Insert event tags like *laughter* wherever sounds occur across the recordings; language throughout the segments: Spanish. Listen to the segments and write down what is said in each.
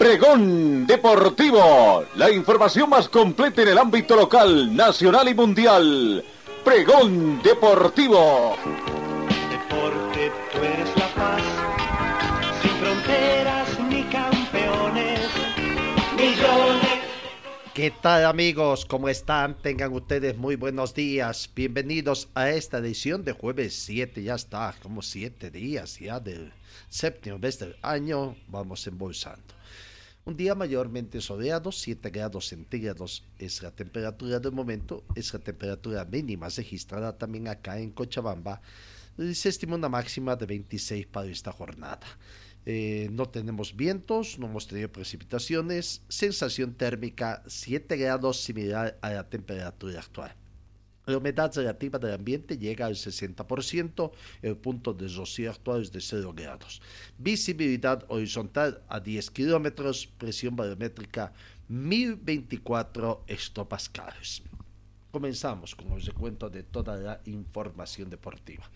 Pregón Deportivo, la información más completa en el ámbito local, nacional y mundial. Pregón Deportivo. Deporte, tú eres la paz, sin fronteras ni campeones, millones. ¿Qué tal amigos? ¿Cómo están? Tengan ustedes muy buenos días. Bienvenidos a esta edición de jueves 7. Ya está, como 7 días ya del séptimo mes del año. Vamos embolsando. Un día mayormente soleado, 7 grados centígrados es la temperatura del momento, es la temperatura mínima registrada también acá en Cochabamba. Se estima una máxima de 26 para esta jornada. Eh, no tenemos vientos, no hemos tenido precipitaciones, sensación térmica 7 grados similar a la temperatura actual. La humedad relativa del ambiente llega al 60%, el punto de rocío actual es de 0 grados. Visibilidad horizontal a 10 kilómetros, presión barométrica 1024 hectopascales. Comenzamos con el recuento de toda la información deportiva.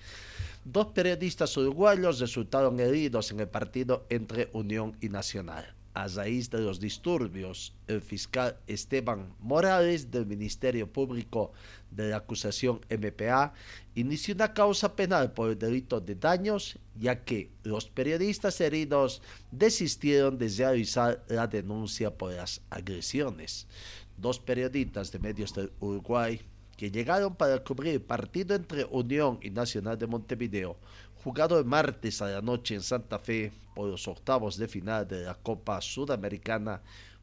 Dos periodistas uruguayos resultaron heridos en el partido entre Unión y Nacional a raíz de los disturbios, el fiscal Esteban Morales del Ministerio Público de la acusación MPA inició una causa penal por el delito de daños, ya que los periodistas heridos desistieron de realizar la denuncia por las agresiones. Dos periodistas de medios del Uruguay que llegaron para cubrir el partido entre Unión y Nacional de Montevideo jugado el martes a la noche en Santa Fe por los octavos de final de la Copa Sudamericana,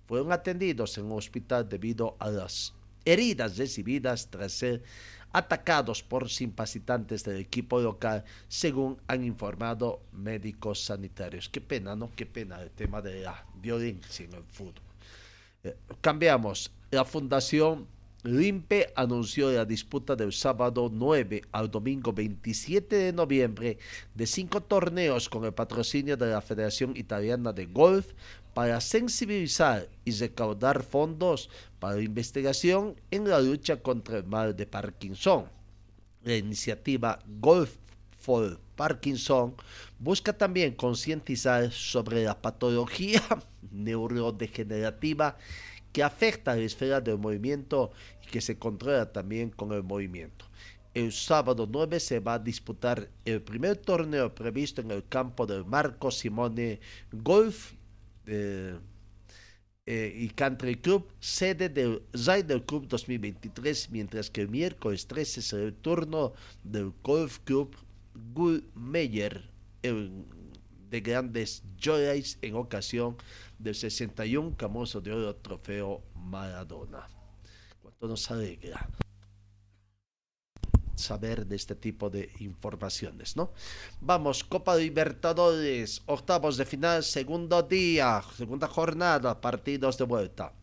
fueron atendidos en un hospital debido a las heridas recibidas tras ser atacados por simpacitantes del equipo local, según han informado médicos sanitarios. Qué pena, ¿no? Qué pena el tema de la violencia en el fútbol. Eh, cambiamos. La Fundación Limpe anunció la disputa del sábado 9 al domingo 27 de noviembre de cinco torneos con el patrocinio de la Federación Italiana de Golf para sensibilizar y recaudar fondos para la investigación en la lucha contra el mal de Parkinson. La iniciativa Golf for Parkinson busca también concientizar sobre la patología *laughs* neurodegenerativa que afecta a la esfera del movimiento y que se controla también con el movimiento. El sábado 9 se va a disputar el primer torneo previsto en el campo del Marco Simone Golf eh, eh, y Country Club, sede del Ryder Club 2023, mientras que el miércoles 13 será el turno del Golf Club Gullmeyer de grandes joyas en ocasión del 61 Camoso de Oro Trofeo Maradona. Cuánto nos alegra saber de este tipo de informaciones, ¿no? Vamos, Copa Libertadores, octavos de final, segundo día, segunda jornada, partidos de vuelta.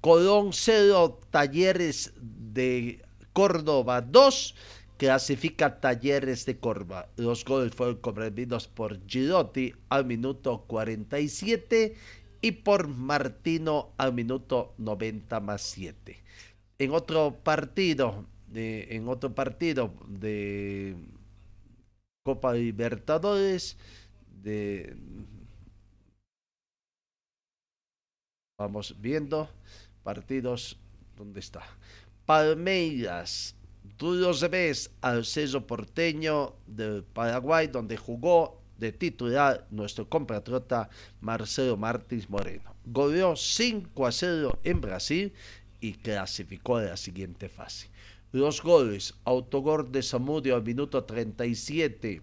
Colón 0, Talleres de Córdoba 2 clasifica Talleres de Córdoba. Los goles fueron comprendidos por Girotti al minuto 47 y por Martino al minuto 90 más 7. En otro partido, de, en otro partido de Copa Libertadores, de vamos viendo partidos, ¿dónde está? Palmeiras Tú lo ves al Ceso Porteño del Paraguay, donde jugó de titular nuestro compatriota Marcelo Martins Moreno. Goleó 5 a 0 en Brasil y clasificó a la siguiente fase. Los goles, autogol de Samudio al minuto 37,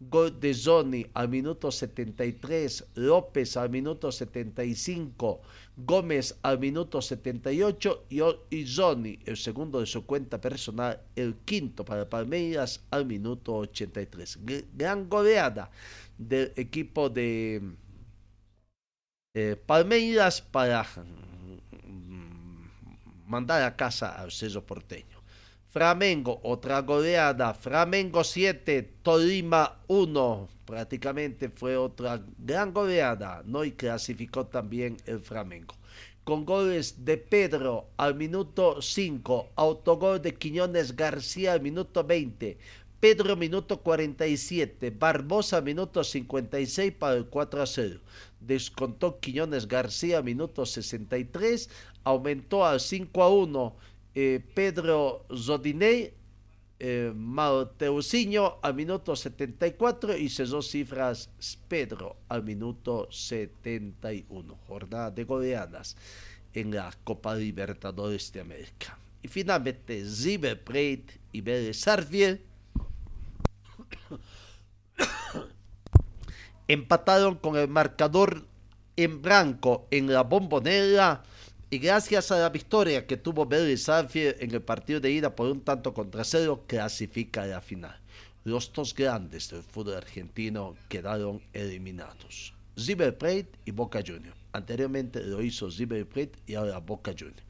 gol de Zoni al minuto 73, López al minuto 75, Gómez al minuto 78 y, y Zoni, el segundo de su cuenta personal, el quinto para Palmeiras al minuto 83. Gran goleada del equipo de Palmeiras para mandar a casa al Cerro Porteño. Flamengo, otra goleada. Flamengo 7, Tolima 1. Prácticamente fue otra gran goleada, ¿no? Y clasificó también el Flamengo. Con goles de Pedro al minuto 5, autogol de Quiñones García al minuto 20, Pedro minuto 47, Barbosa minuto 56 para el 4 a 0. Descontó Quiñones García minuto 63, aumentó al 5 a 1 eh, Pedro Zodinei, eh, al minuto 74 y cerró cifras Pedro al minuto 71. Jornada de goleadas en la Copa Libertadores de América. Y finalmente River Plate y Vélez *coughs* empataron con el marcador en blanco en la bombonera y gracias a la victoria que tuvo Vélez en el partido de ida por un tanto contra cero, clasifica a la final. Los dos grandes del fútbol argentino quedaron eliminados. River Plate y Boca Juniors. Anteriormente lo hizo River Plate y ahora Boca Juniors.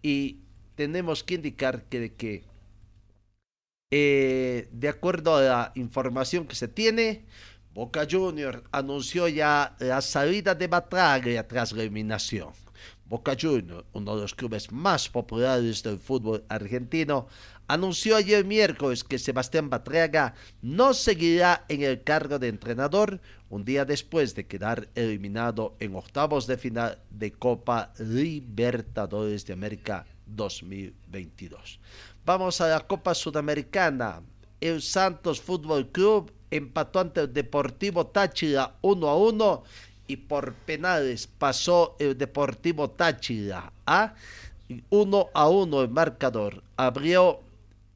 Y tenemos que indicar que, que eh, de acuerdo a la información que se tiene, Boca Juniors anunció ya la salida de Batraglia tras la eliminación. Boca Juniors, uno de los clubes más populares del fútbol argentino, anunció ayer miércoles que Sebastián Batraga no seguirá en el cargo de entrenador un día después de quedar eliminado en octavos de final de Copa Libertadores de América 2022. Vamos a la Copa Sudamericana. El Santos Fútbol Club empató ante el Deportivo Táchira 1 a 1 y por penales pasó el Deportivo Táchira a 1 a 1 el marcador. Abrió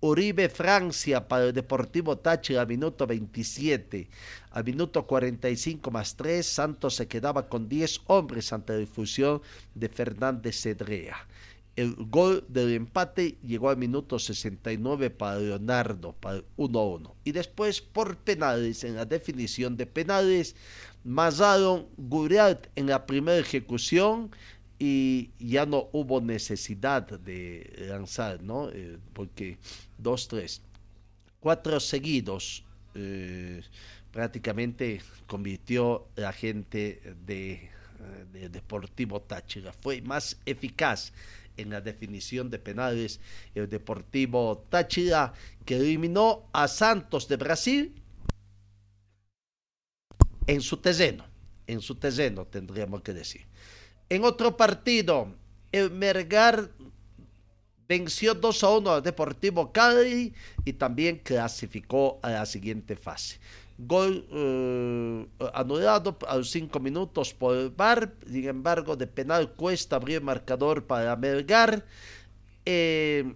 Uribe Francia para el Deportivo Táchira a minuto 27. Al minuto 45 más 3, Santos se quedaba con 10 hombres ante la difusión de Fernández Cedrea. El gol del empate llegó al minuto 69 para Leonardo, para el 1-1. Y después, por penales, en la definición de penales, Mazaron Guriat en la primera ejecución y ya no hubo necesidad de lanzar, ¿no? Eh, porque dos, tres, cuatro seguidos eh, prácticamente convirtió la gente de, de Deportivo Táchira. Fue más eficaz en la definición de penales el Deportivo Táchira que eliminó a Santos de Brasil en su terreno, en su terreno tendríamos que decir. En otro partido, el Mergar venció 2 a 1 al Deportivo Cali y también clasificó a la siguiente fase. Gol eh, anulado a los 5 minutos por el VAR, sin embargo, de penal Cuesta abrió el marcador para Melgar. Eh,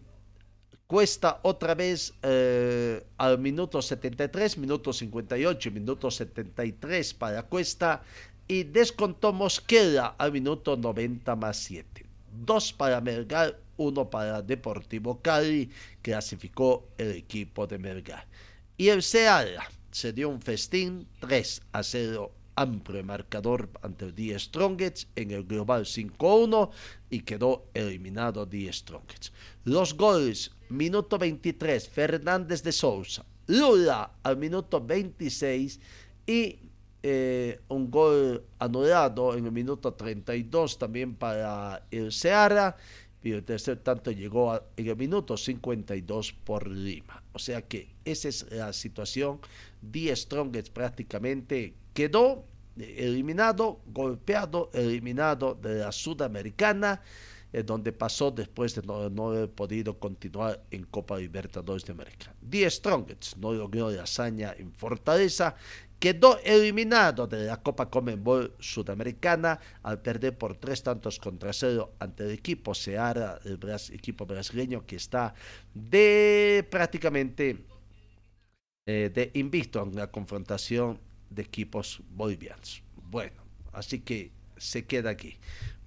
Cuesta otra vez eh, al minuto 73, minuto 58, minuto 73 para Cuesta y descontó Mosquera al minuto 90 más 7. Dos para Melgar, uno para Deportivo Cali, clasificó el equipo de Melgar. Y el Seara se dio un festín 3 a 0 amplio marcador ante el Die Strongets en el global 5-1 y quedó eliminado Die Strongets. Los goles, minuto 23, Fernández de Sousa, Lula al minuto 26 y eh, un gol anulado en el minuto 32 también para el Seara y el tercer tanto llegó en el minuto 52 por Lima. O sea que esa es la situación. Die Strongets prácticamente quedó eliminado, golpeado, eliminado de la Sudamericana, donde pasó después de no, haber podido continuar en Copa Libertadores de América. Die Strongets no logró la hazaña en Fortaleza, quedó eliminado de la Copa Comenbol Sudamericana al perder por tres tantos contra cero ante el equipo Seara, el equipo brasileño que está de prácticamente eh, de invicto en la confrontación de equipos bolivianos. Bueno, así que se queda aquí.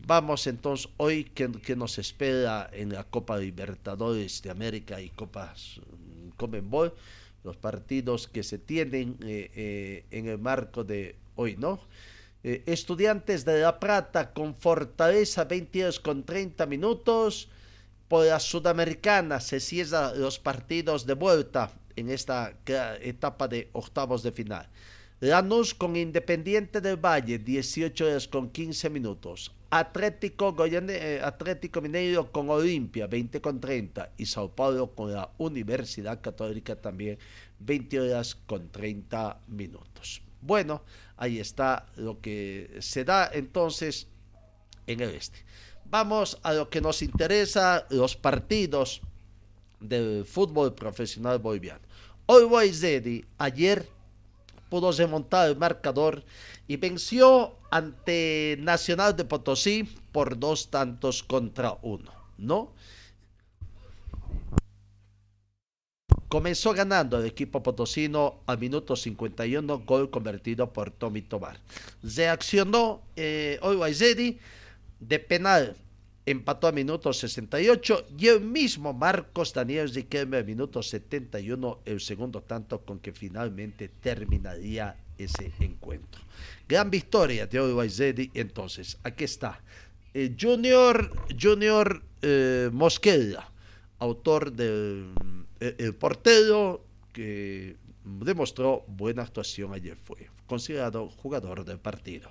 Vamos entonces hoy que, nos espera en la Copa Libertadores de América y Copas mm, Comenbol, los partidos que se tienen eh, eh, en el marco de hoy, ¿no? Eh, estudiantes de La Plata con Fortaleza 22 con 30 minutos por la Sudamericana se cierran los partidos de vuelta en esta etapa de octavos de final. Lanús con Independiente del Valle, 18 horas con 15 minutos. Atlético, eh, Atlético Mineiro con Olimpia, 20 con 30. Y Sao Paulo con la Universidad Católica también, 20 horas con 30 minutos. Bueno, ahí está lo que se da entonces en el este. Vamos a lo que nos interesa, los partidos del fútbol profesional boliviano. Hoy Zeddy ayer pudo remontar el marcador y venció ante Nacional de Potosí por dos tantos contra uno, ¿no? Comenzó ganando el equipo potosino al minuto 51, gol convertido por Tommy Tobar. Reaccionó eh, Zeddy de penal empató a minuto 68 y el mismo Marcos Daniel Riquelme a minuto 71 el segundo tanto con que finalmente terminaría ese encuentro. Gran victoria de Uruguay entonces, aquí está. Eh, junior Junior eh, Mosqueda, autor del eh, portero que demostró buena actuación ayer fue considerado jugador del partido.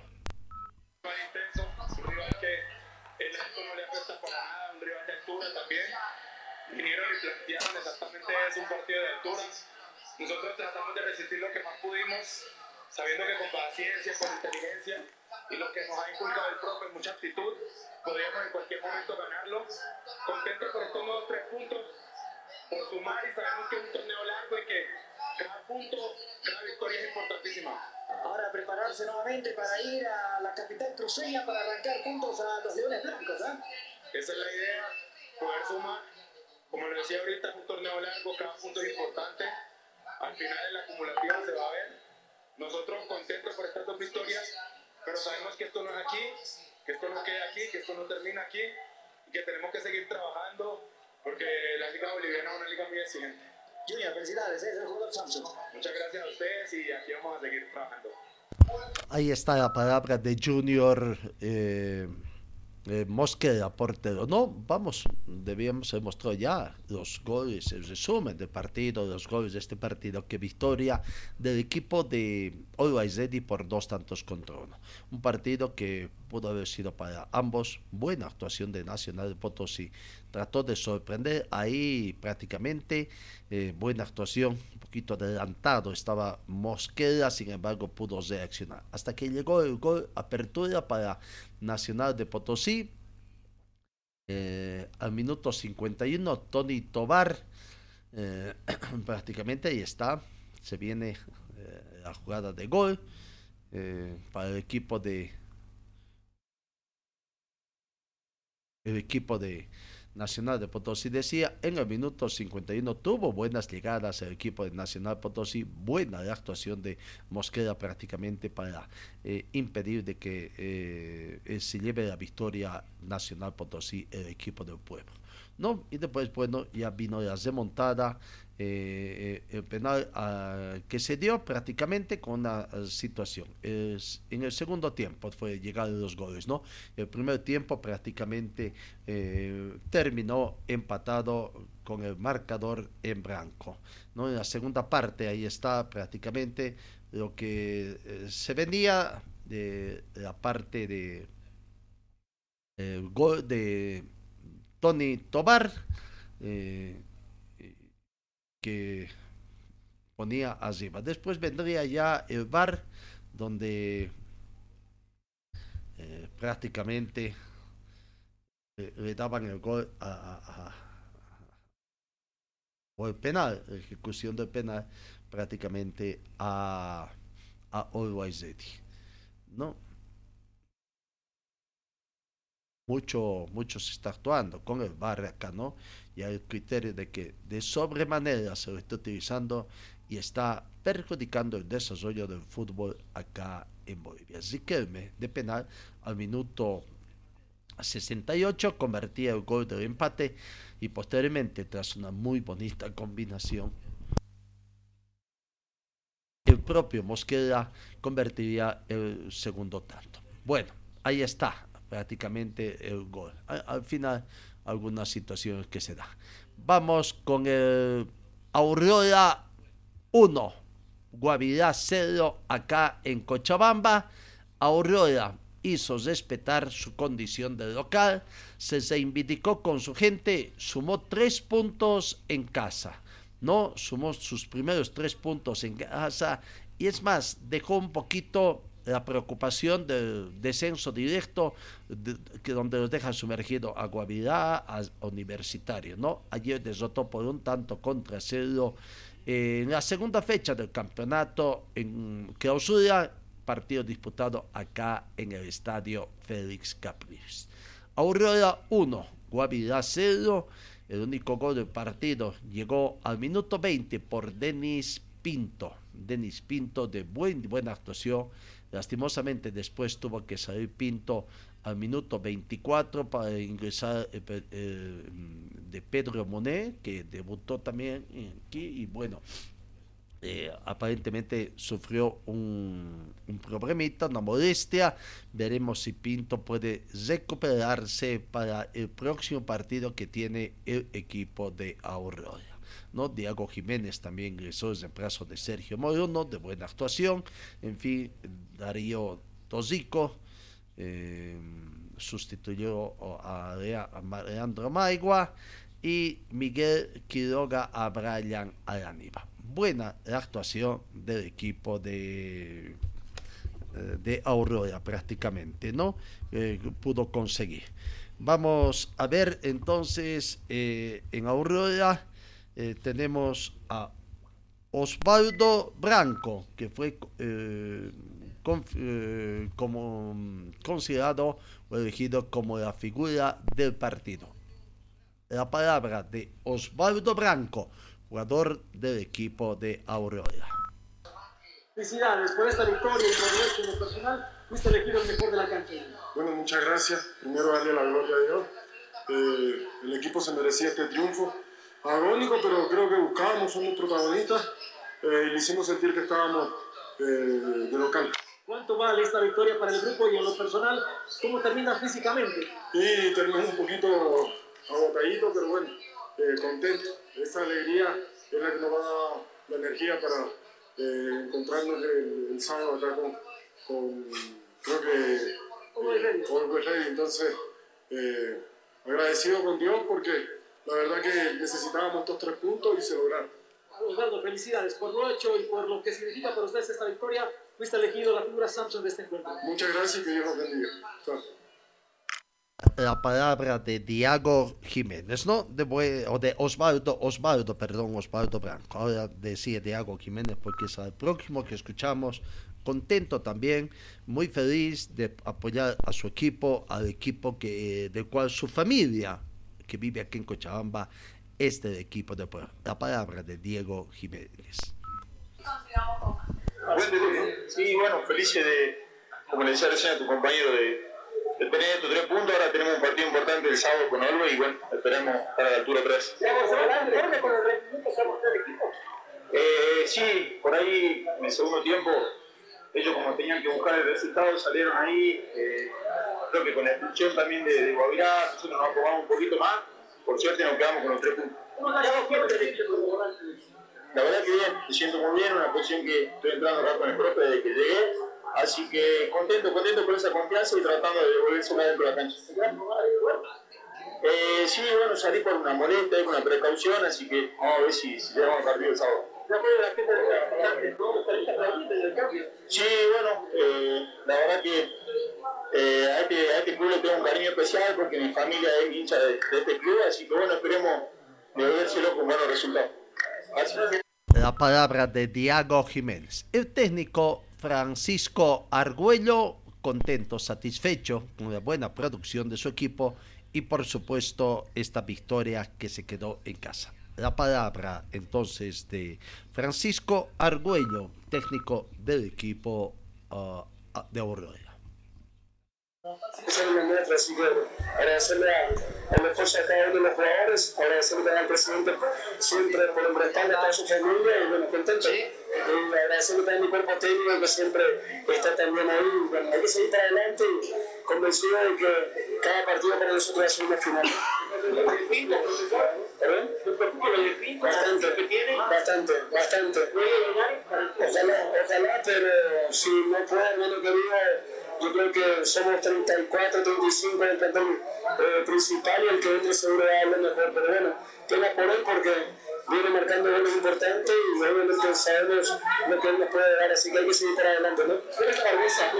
Es un partido de alturas. Nosotros tratamos de resistir lo que más pudimos, sabiendo que con paciencia, con inteligencia y lo que nos ha inculcado el profe, mucha actitud, podríamos en cualquier momento ganarlo. Contentos por estos nuevos tres puntos, por sumar y sabemos que es un torneo largo y que cada punto, cada victoria es importantísima. Ahora prepararse nuevamente para ir a la capital cruceña para arrancar puntos a los Leones Blancos. ¿eh? Esa es la idea, poder sumar como les decía ahorita, es un torneo largo, cada punto es importante. Al final en la acumulativa se va a ver. Nosotros contentos por estas dos victorias, pero sabemos que esto no es aquí, que esto no queda aquí, que esto no termina aquí y que tenemos que seguir trabajando porque la Liga Boliviana es una liga muy exigente. Junior, felicidades, es el jugador Samsung. Muchas gracias a ustedes y aquí vamos a seguir trabajando. Ahí está la palabra de Junior. Eh eh, Mosquera portero. No, vamos, debíamos mostrado ya los goles, el resumen del partido, los goles de este partido, que victoria del equipo de Always Ready por dos tantos contra uno. Un partido que pudo haber sido para ambos buena actuación de Nacional de Potosí. Trató de sorprender ahí prácticamente, eh, buena actuación, poquito adelantado estaba Mosquera, sin embargo pudo reaccionar. Hasta que llegó el gol apertura para Nacional de Potosí. Eh, al minuto 51, Tony Tobar, eh, *clears throat* prácticamente ahí está, se viene eh, la jugada de gol para el equipo de el equipo de Nacional de Potosí decía, en el minuto 51 tuvo buenas llegadas el equipo de Nacional Potosí, buena actuación de Mosquera prácticamente para eh, impedir de que eh, se lleve la victoria Nacional Potosí el equipo del pueblo. ¿no? Y después, bueno, ya vino la remontada, eh, el penal ah, que se dio prácticamente con una situación. Es, en el segundo tiempo fue llegar los goles, ¿no? El primer tiempo prácticamente eh, terminó empatado con el marcador en blanco, ¿no? En la segunda parte ahí está prácticamente lo que eh, se venía de la parte de el de Tony Tobar, eh, que ponía arriba. Después vendría ya el bar, donde eh, prácticamente eh, le daban el gol a, o el penal, ejecución del penal prácticamente a, a Always ¿no? mucho, mucho se está actuando con el bar acá, ¿no? Y el criterio de que de sobremanera se lo está utilizando y está perjudicando el desarrollo del fútbol acá en Bolivia. Riquelme de penal al minuto 68 convertía el gol del empate y posteriormente tras una muy bonita combinación el propio Mosquera convertiría el segundo tanto. Bueno, ahí está prácticamente el gol. Al, final, algunas situaciones que se dan. Vamos con el Aurora 1, Guavirá 0 acá en Cochabamba. Aurora hizo respetar su condición de local, se reivindicó con su gente, sumó tres puntos en casa, ¿no? Sumó sus primeros tres puntos en casa y es más, dejó un poquito la preocupación del descenso directo, donde los deja sumergido a Guavirá, a Universitario, ¿no? Ayer derrotó por un tanto contra cero en la segunda fecha del campeonato en clausura partido disputado acá en el estadio Félix Capriles. Aurora 1, Guavirá 0. El único gol del partido llegó al minuto 20 por Denis Pinto. Denis Pinto de buen, buena actuación. Lastimosamente después tuvo que salir Pinto al minuto 24 para ingresar eh, eh, de Pedro Monet, que debutó también aquí. Y bueno, eh, aparentemente sufrió un, un, problemita, una molestia. Veremos si Pinto puede recuperarse para el próximo partido que tiene el equipo de Aurora. ¿No? Diego Jiménez también ingresó en reemplazo de Sergio Morono, de buena actuación. En fin, Darío Tosico eh, sustituyó a, Leandro Maigua y Miguel Quiroga a Brian Araniba buena actuación del equipo de, eh, de Aurora prácticamente, ¿no? Eh, pudo conseguir. Vamos a ver entonces en Aurora tenemos a Osvaldo Branco, que fue como considerado o elegido como la figura del partido. La palabra de Osvaldo Branco jugador del equipo de Aurora. Felicidades por esta victoria y por el hecho personal. Fuiste elegido el mejor de la cancha. Bueno, muchas gracias. Primero darle la gloria a Dios. Eh, el equipo se merecía este triunfo. Agónico, pero creo que buscábamos, somos protagonistas eh, y le hicimos sentir que estábamos eh, de local. ¿Cuánto vale esta victoria para el grupo y en lo personal? ¿Cómo termina físicamente? Sí, terminó un poquito agotadito, pero bueno, contento. Esa alegría es la que nos va a dar la energía para eh, encontrarnos el, sábado acá con, con creo que eh, Entonces, eh, agradecido con Dios porque la verdad que necesitábamos estos tres puntos y se lograron. Osvaldo, felicidades por lo hecho y por lo que significa para ustedes esta victoria. Fuiste elegido la figura Samsung de este encuentro. Muchas gracias y que Dios los bendiga la palabra de Diego Jiménez, ¿no? De, o de Osvaldo, Osvaldo, perdón, Osvaldo Branco. Ahora decía Diego Jiménez porque es el próximo que escuchamos. Contento también, muy feliz de apoyar a su equipo, al equipo que, del cual su familia, que vive aquí en Cochabamba, es del equipo de La palabra de Diego Jiménez. Sí, bueno, feliz de, como le decía recién a tu compañero, de de tener estos tres puntos, ahora tenemos un partido importante el sábado con Olve y bueno, esperemos estar a la altura 3. Eh, sí, por ahí en el segundo tiempo, ellos como tenían que buscar el resultado, salieron ahí. Eh, creo que con la expulsión también de, de Guavirá, nosotros nos aprobamos un poquito más. Por suerte nos quedamos con los tres puntos. La verdad que bien, me siento muy bien, una posición que estoy entrando acá con el profe desde que llegué Así que contento, contento con esa confianza y tratando de devolverse una dentro de la cancha. Eh, sí, bueno, salí por una molestia y con una precaución, así que vamos a ver si, si llegamos al partido el sábado. Sí, bueno, eh, la verdad que eh, a, este, a, este, club le tengo un cariño especial porque mi familia es hincha de, de este club, así que bueno, esperemos devolvérselo con buenos resultados. Así. La palabra de Diego Jiménez. El técnico Francisco Argüello, contento, satisfecho con la buena producción de su equipo y por supuesto esta victoria que se quedó en casa. La palabra entonces de Francisco Argüello, técnico del equipo uh, de Aurora. Así que agradecerle al esfuerzo de cada uno de los jugadores, agradecerle al presidente siempre por respaldo a toda su familia y bueno, contento. y agradecerle también a mi cuerpo técnico que siempre está también ahí. Bueno, hay que seguir para adelante y convencido de que cada partido para nosotros ser una final. ¿Perdón? Bastante, bastante, bastante. Ojalá, ojalá, pero si no puedo, bueno, que diga, yo creo que somos 34, 35 en el plantel eh, principal y el que entre seguro va a hablar mejor. Pero bueno, pena por él porque viene marcando goles importantes y obviamente sabemos lo que él nos puede dar, así que hay que seguir para adelante, ¿no? Pero esta cabeza,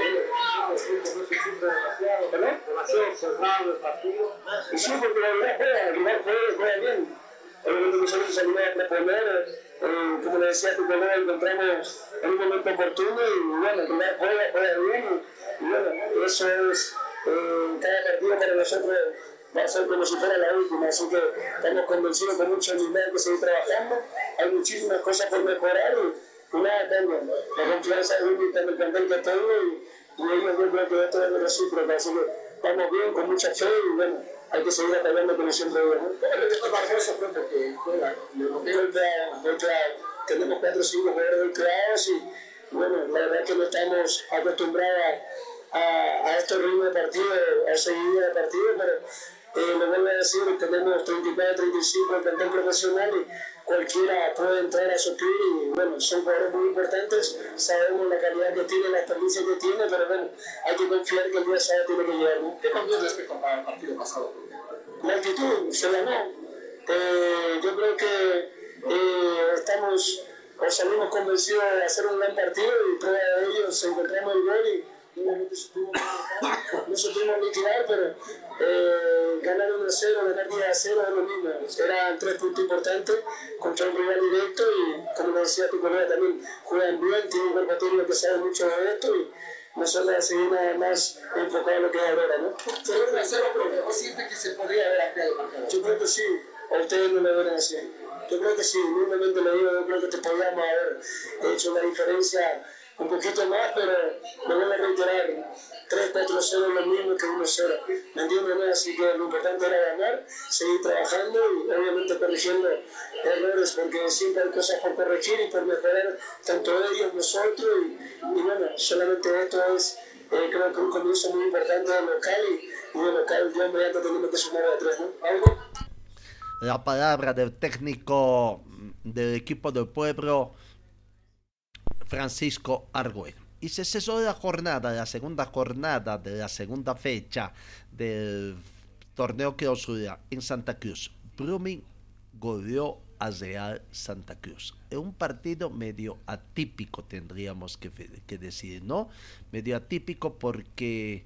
¿verdad? Demasiado cerrado el partido. Sí, porque la verdad juega, el rival juega, juega bien. Obviamente nosotros salimos a proponer, eh, como le decía tu colega, encontramos en un momento oportuno y bueno, el juega, bien y, y bueno, eso es eh, cada partido para nosotros va a ser como si fuera la última, así que estamos convencidos con mucha humildad que seguir trabajando, hay muchísimas cosas por mejorar y, nada, tengo la confianza de un también que tengo y, y ellos yo creo que esto es así que estamos bien, con mucha fe y bueno, hay que seguir apoyando como siempre digo, ¿no? Barbosa pronto que juega, tenemos cuatro o cinco jugadores y bueno, la verdad que no estamos acostumbrados a, a, a estos ritmos de partido, a seguir de partido, pero eh, me vuelvo a decir, tenemos 34, 35 en plantel profesional y cualquiera puede entrar a su club y bueno, son jugadores muy importantes, sabemos la calidad que tiene, la experiencia que tiene, pero bueno, hay que confiar que el día sábado tiene que llegar. ¿Qué cambió respecto al partido pasado? La actitud se ganó. Eh, yo creo que eh, estamos o salimos convencidos de hacer un gran partido y prueba de ello se encontramos el gol y obviamente supimos no supimos liquidar, pero eh, ganar 1 0, ganar 10 a 0 es lo mismo. Eran tres puntos importantes contra un rival directo y, como decía tu colega, también juegan bien, tienen un técnico que sabe mucho de esto y nosotros a nada más enfocado en lo que es ahora, ¿no? ¿O siente que se podría haber ampliado? Yo creo que sí, a ustedes no me ven así. Yo creo que sí, humildemente lo digo, yo creo que te podríamos haber hecho una diferencia un poquito más, pero me voy a reiterar, 3, 4, 0 es lo mismo que 1, 0. ¿Me entiendes? No? Así que lo importante era ganar, seguir trabajando y obviamente corrigiendo errores, porque siempre hay cosas por corregir y por mejorar tanto ellos, nosotros, y, y bueno, solamente esto es, eh, creo que un comienzo muy importante local y, y del local ya inmediato tenemos que sumar a tres, ¿no? ¿Algo? La palabra del técnico del equipo del pueblo. Francisco Argüen. Y se cesó la jornada, la segunda jornada de la segunda fecha del torneo clausura en Santa Cruz. Brumming goleó a Real Santa Cruz. Es un partido medio atípico, tendríamos que, que decir, ¿no? Medio atípico porque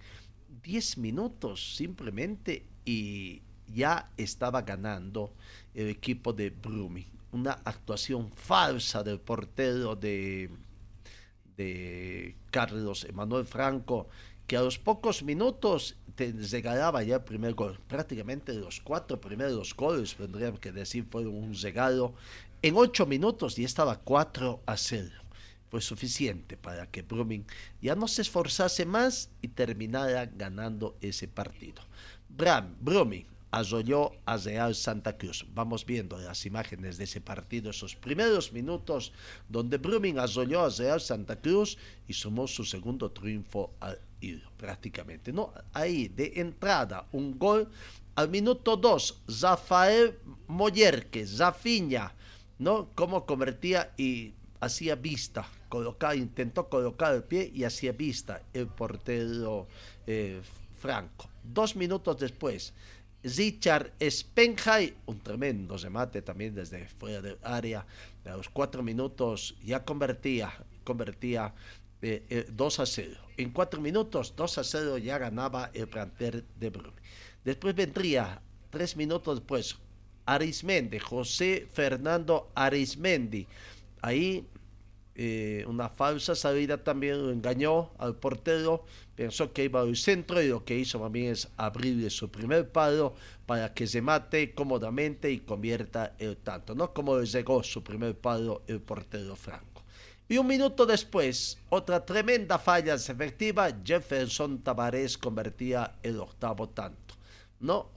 10 minutos simplemente y ya estaba ganando el equipo de Brumming. Una actuación falsa del portero de de Carlos Emanuel Franco, que a los pocos minutos te regalaba ya el primer gol. Prácticamente los cuatro primeros goles, tendríamos que decir, fueron un regalo. En ocho minutos ya estaba 4 a 0. Fue suficiente para que Brumming ya no se esforzase más y terminara ganando ese partido. Brumming arrolló a Real Santa Cruz. Vamos viendo las imágenes de ese partido, esos primeros minutos donde Brumming arrolló a Real Santa Cruz y sumó su segundo triunfo al hilo, prácticamente. ¿no? Ahí, de entrada, un gol. Al minuto 2, Rafael Mollerque, Rafinha, ¿no? Cómo convertía y hacía vista, intentó colocar el pie y hacía vista el portero eh, Franco. Dos minutos después, Richard Spenjay, un tremendo remate también desde fuera del área. A los cuatro minutos ya convertía, convertía eh, eh, 2 a 0. En cuatro minutos, 2 a 0 ya ganaba el plantel de Brumming. Después vendría, tres minutos después, Arismendi, José Fernando Arismendi. Ahí eh, una falsa salida también engañó al portero, pensó que iba al centro y lo que hizo también es abrirle su primer palo para que se mate cómodamente y convierta el tanto, ¿no? Como le llegó su primer palo el portero Franco. Y un minuto después, otra tremenda falla efectiva, Jefferson Tavares convertía el octavo tanto, ¿no?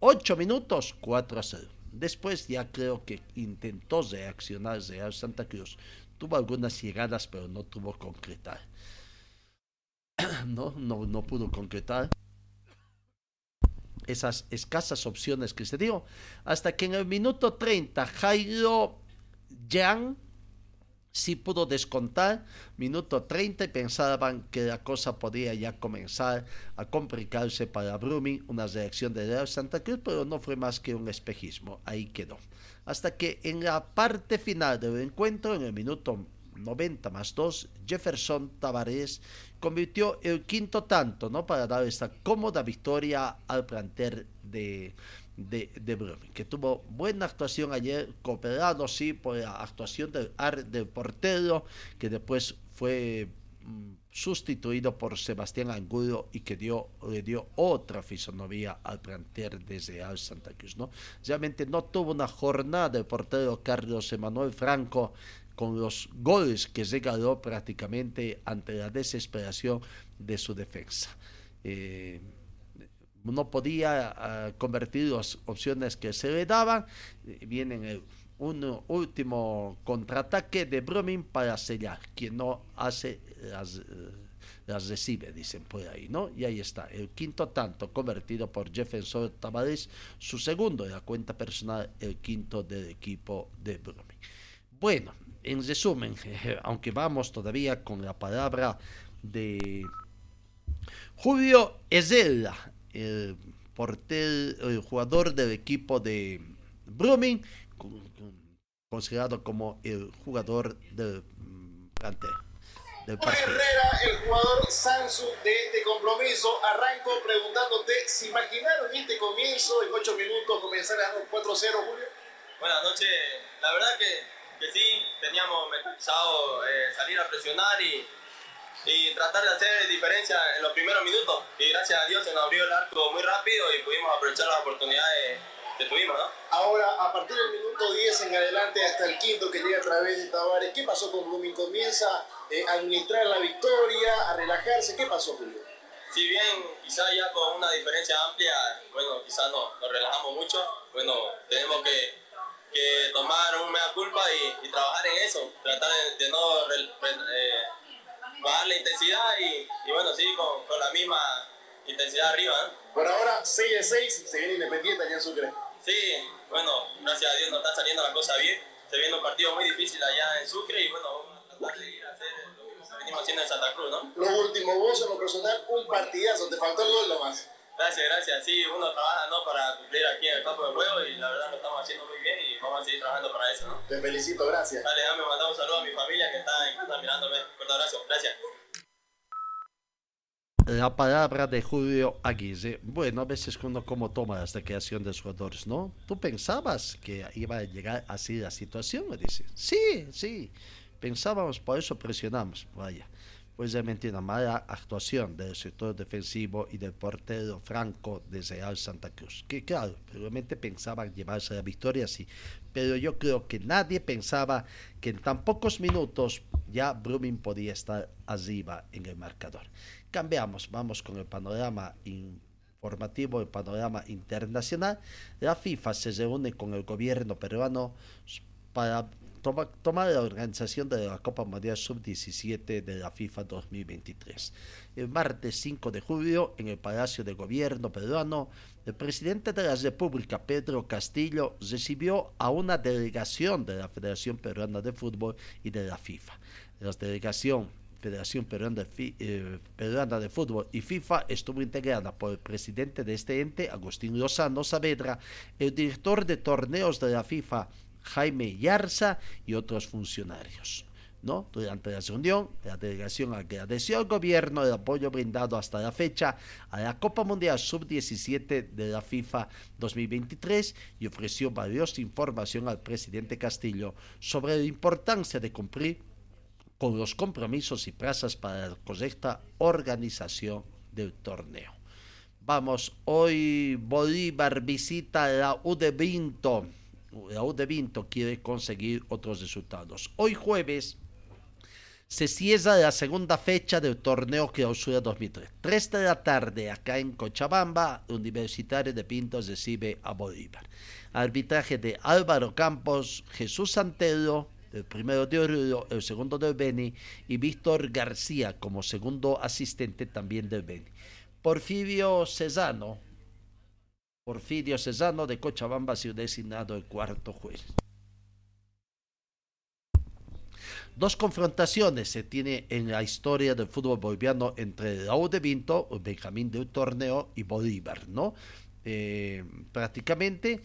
Ocho minutos, 4 a 0. Después ya creo que intentó reaccionar Real Santa Cruz. Tuvo algunas llegadas, pero no tuvo concretar. *clears throat* no, no, no pudo concretar esas escasas opciones que se dio, hasta que en el minuto 30 Jairo Yang sí pudo descontar, minuto 30 y pensaban que la cosa podía ya comenzar a complicarse para Brumi, una reacción de Real Santa Cruz, pero no fue más que un espejismo, ahí quedó. Hasta que en la parte final del encuentro, en el minuto 90 más 2, Jefferson Tavares convirtió el quinto tanto, ¿no? Para dar esta cómoda victoria al plantel de, de, de que tuvo buena actuación ayer, cooperado, sí, por la actuación del, del portero, que después fue sustituido por Sebastián Angulo y que dio, le dio otra fisonomía al plantel desde Al Santa Cruz, ¿no? Realmente no tuvo una jornada del portero Carlos Emanuel Franco con los goles que regaló prácticamente ante la desesperación de su defensa. Eh, no podía ah, convertir las opciones que se le daban. Viene un último contraataque de Brumming para sellar. Quien no hace las, eh, las recibe, dicen por ahí, ¿no? Y ahí está, el quinto tanto convertido por Jefferson Tavares, su segundo de la cuenta personal, el quinto del equipo de Brumming. Bueno, en resumen, *laughs* aunque vamos todavía con la palabra de Julio Ezela, el, portel, el jugador del equipo de Brumming, considerado como el jugador del plantel. Del Herrera, el jugador Sansu de este compromiso, arranco preguntándote, ¿se imaginaron este comienzo en 8 minutos comenzar a 4-0, Julio? Buenas noches, la verdad que que sí, teníamos mentalizado eh, salir a presionar y, y tratar de hacer diferencia en los primeros minutos. Y gracias a Dios se nos abrió el arco muy rápido y pudimos aprovechar las oportunidades Ahora, a partir del minuto 10 en adelante hasta el quinto que llega a través de Tavares, ¿qué pasó con Blooming? ¿Comienza eh, a administrar la victoria, a relajarse? ¿Qué pasó, Julio? Si bien quizás ya con una diferencia amplia, bueno, quizás no, nos relajamos mucho, bueno, tenemos que que tomar un mea culpa y, trabajar en eso, tratar de, no eh, bajar la intensidad y, bueno, sí, con, con, la misma intensidad arriba. Por ahora, 6 de 6, se viene Independiente allá en Sucre. Sí, bueno, gracias a Dios nos está saliendo la cosa bien. Se viene un partido muy difícil allá en Sucre y bueno, vamos a tratar de ir a hacer lo que venimos haciendo en Santa Cruz, ¿no? Lo último, vos en lo personal, un partidazo, te faltó el gol nomás. Gracias, gracias. Sí, uno trabaja ¿no? para cumplir aquí en el campo de juego y la verdad lo estamos haciendo muy bien y vamos a seguir trabajando para eso. ¿no? Te felicito, gracias. Dale, dame mandar un saludo a mi familia que está, está mirándome. Fuerte abrazo, gracias. La palabra de Julio Aguirre. Bueno, a veces uno como toma la declaración de los jugadores, ¿no? ¿Tú pensabas que iba a llegar así la situación? Me dice. Sí, sí. Pensábamos, por eso presionamos. Vaya pues realmente una mala actuación del sector defensivo y del portero Franco de Real Santa Cruz. Que claro, realmente pensaban llevarse la victoria, sí, pero yo creo que nadie pensaba que en tan pocos minutos ya Brumming podía estar arriba en el marcador. Cambiamos, vamos con el panorama informativo, el panorama internacional. La FIFA se reúne con el gobierno peruano para toma, la organización de la Copa Mundial Sub-17 de la FIFA 2023. El martes 5 de julio, en el Palacio de Gobierno peruano, el presidente de la República, Pedro Castillo, recibió a una delegación de la Federación Peruana de Fútbol y de la FIFA. La delegación Federación Peruana de, eh, Peruana de, Fútbol y FIFA estuvo integrada por el presidente de este ente, Agustín Lozano Saavedra, el director de torneos de la FIFA, Jaime Yarza y otros funcionarios. Durante la reunión, la delegación agradeció al gobierno el apoyo brindado hasta la fecha a la Copa Mundial Sub-17 de la FIFA 2023 y ofreció valiosa información al presidente Castillo sobre la importancia de cumplir con los compromisos y plazas para la correcta organización del torneo. Vamos, hoy Bolívar visita la U de Vinto Raúl de Vinto quiere conseguir otros resultados. Hoy jueves se cierra la segunda fecha del torneo Clausura 2003. Tres de la tarde acá en Cochabamba, Universitario de Pinto recibe a Bolívar. Arbitraje de Álvaro Campos, Jesús Santero, el primero de Oruro, el segundo del Beni, y Víctor García como segundo asistente también del Beni. Porfirio Cesano, Porfirio Cesano de Cochabamba ha sido designado el cuarto juez. Dos confrontaciones se tiene en la historia del fútbol boliviano entre Raúl de Vinto, Benjamín del Torneo y Bolívar, ¿no? Eh, prácticamente,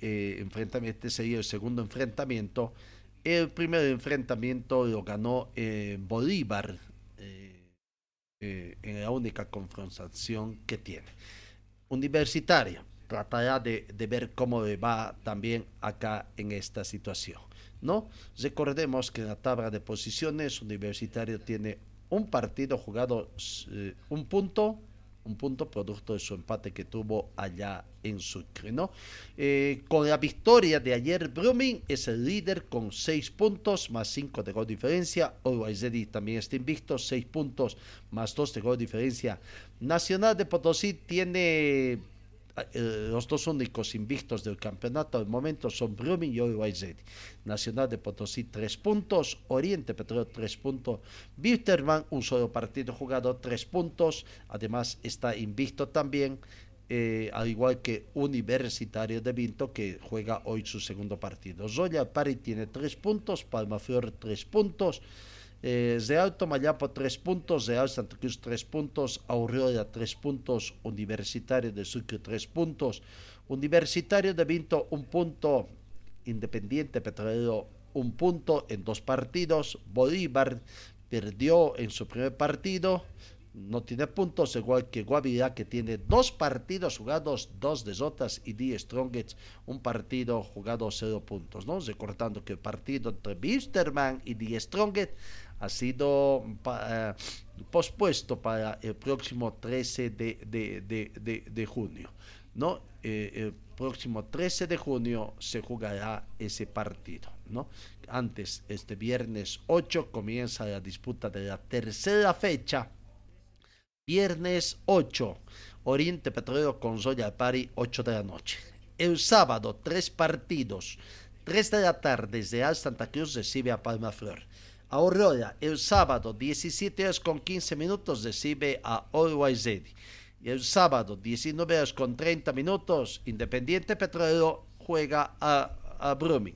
eh, enfrentamiento, este sería el segundo enfrentamiento. El primer enfrentamiento lo ganó eh, Bolívar en la única confrontación que tiene. Universitaria, tratará de, ver cómo le va también acá en esta situación. ¿no? Recordemos que en la tabla de posiciones Universitario tiene un partido jugado, eh, un punto, un punto producto de su empate que tuvo allá en Sucre, ¿no? Eh, con la victoria de ayer, Brumming es el líder con seis puntos más cinco de gol diferencia. Zeddy también está invicto, seis puntos más dos de gol diferencia. Nacional de Potosí tiene eh, los dos únicos invictos del campeonato al momento son Brumming y OYZ. Nacional de Potosí, tres puntos. Oriente Petróleo, tres puntos. Bitterman, un solo partido jugado, tres puntos. Además, está invicto también. Eh, al igual que Universitario de Vinto, que juega hoy su segundo partido. Zoya Pari tiene tres puntos, Palmaflor tres puntos, eh, Real Tomayapo 3 puntos, Real Santa Cruz 3 puntos, Aurora 3 puntos, Universitario de Sucre 3 puntos, Universitario de Vinto 1 punto, Independiente Petrolero 1 punto en dos partidos, Bolívar perdió en su primer partido, no tiene puntos, igual que Guavirá, que tiene dos partidos jugados, dos derrotas, y Die Strongets, un partido jugado cero puntos, ¿no? Recordando que el partido entre Bisterman y Die Strongets ha sido eh, pospuesto para el próximo 13 de, junio. ¿no? Eh, el próximo 13 de junio se jugará ese partido. ¿no? Antes, este viernes 8, comienza la disputa de la tercera fecha. Viernes 8, Oriente Petrolero con Zoya Pari, 8 de la noche. El sábado, tres partidos. 3 de la tarde, Real Santa Cruz recibe a Palma Flor. Aurora, el sábado, 17 horas con 15 minutos, recibe a OYZ. Y el sábado, 19 horas con 30 minutos, Independiente Petrolero juega a, a Brumming.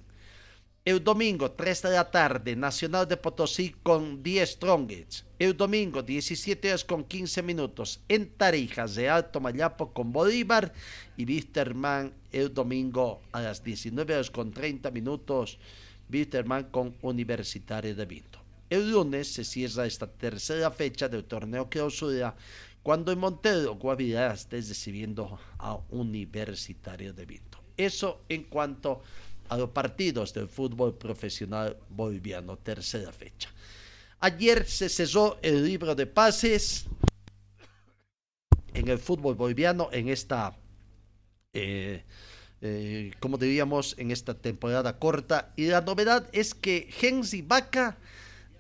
El domingo, 3 de la tarde, Nacional de Potosí con 10 Strongets. El domingo, 17 horas con 15 minutos, en Tarijas de Alto Mayapo con Bolívar. Y Wisterman el domingo a las 19 horas con 30 minutos. Bitterman con Universitario de Vinto. El lunes se cierra esta tercera fecha del torneo clausura cuando en Montero Guavirá esté recibiendo a Universitario de Vinto. Eso en cuanto a los partidos del fútbol profesional boliviano, tercera fecha. Ayer se cesó el libro de pases en el fútbol boliviano en esta eh, eh, como diríamos, en esta temporada corta. Y la novedad es que Gensi Vaca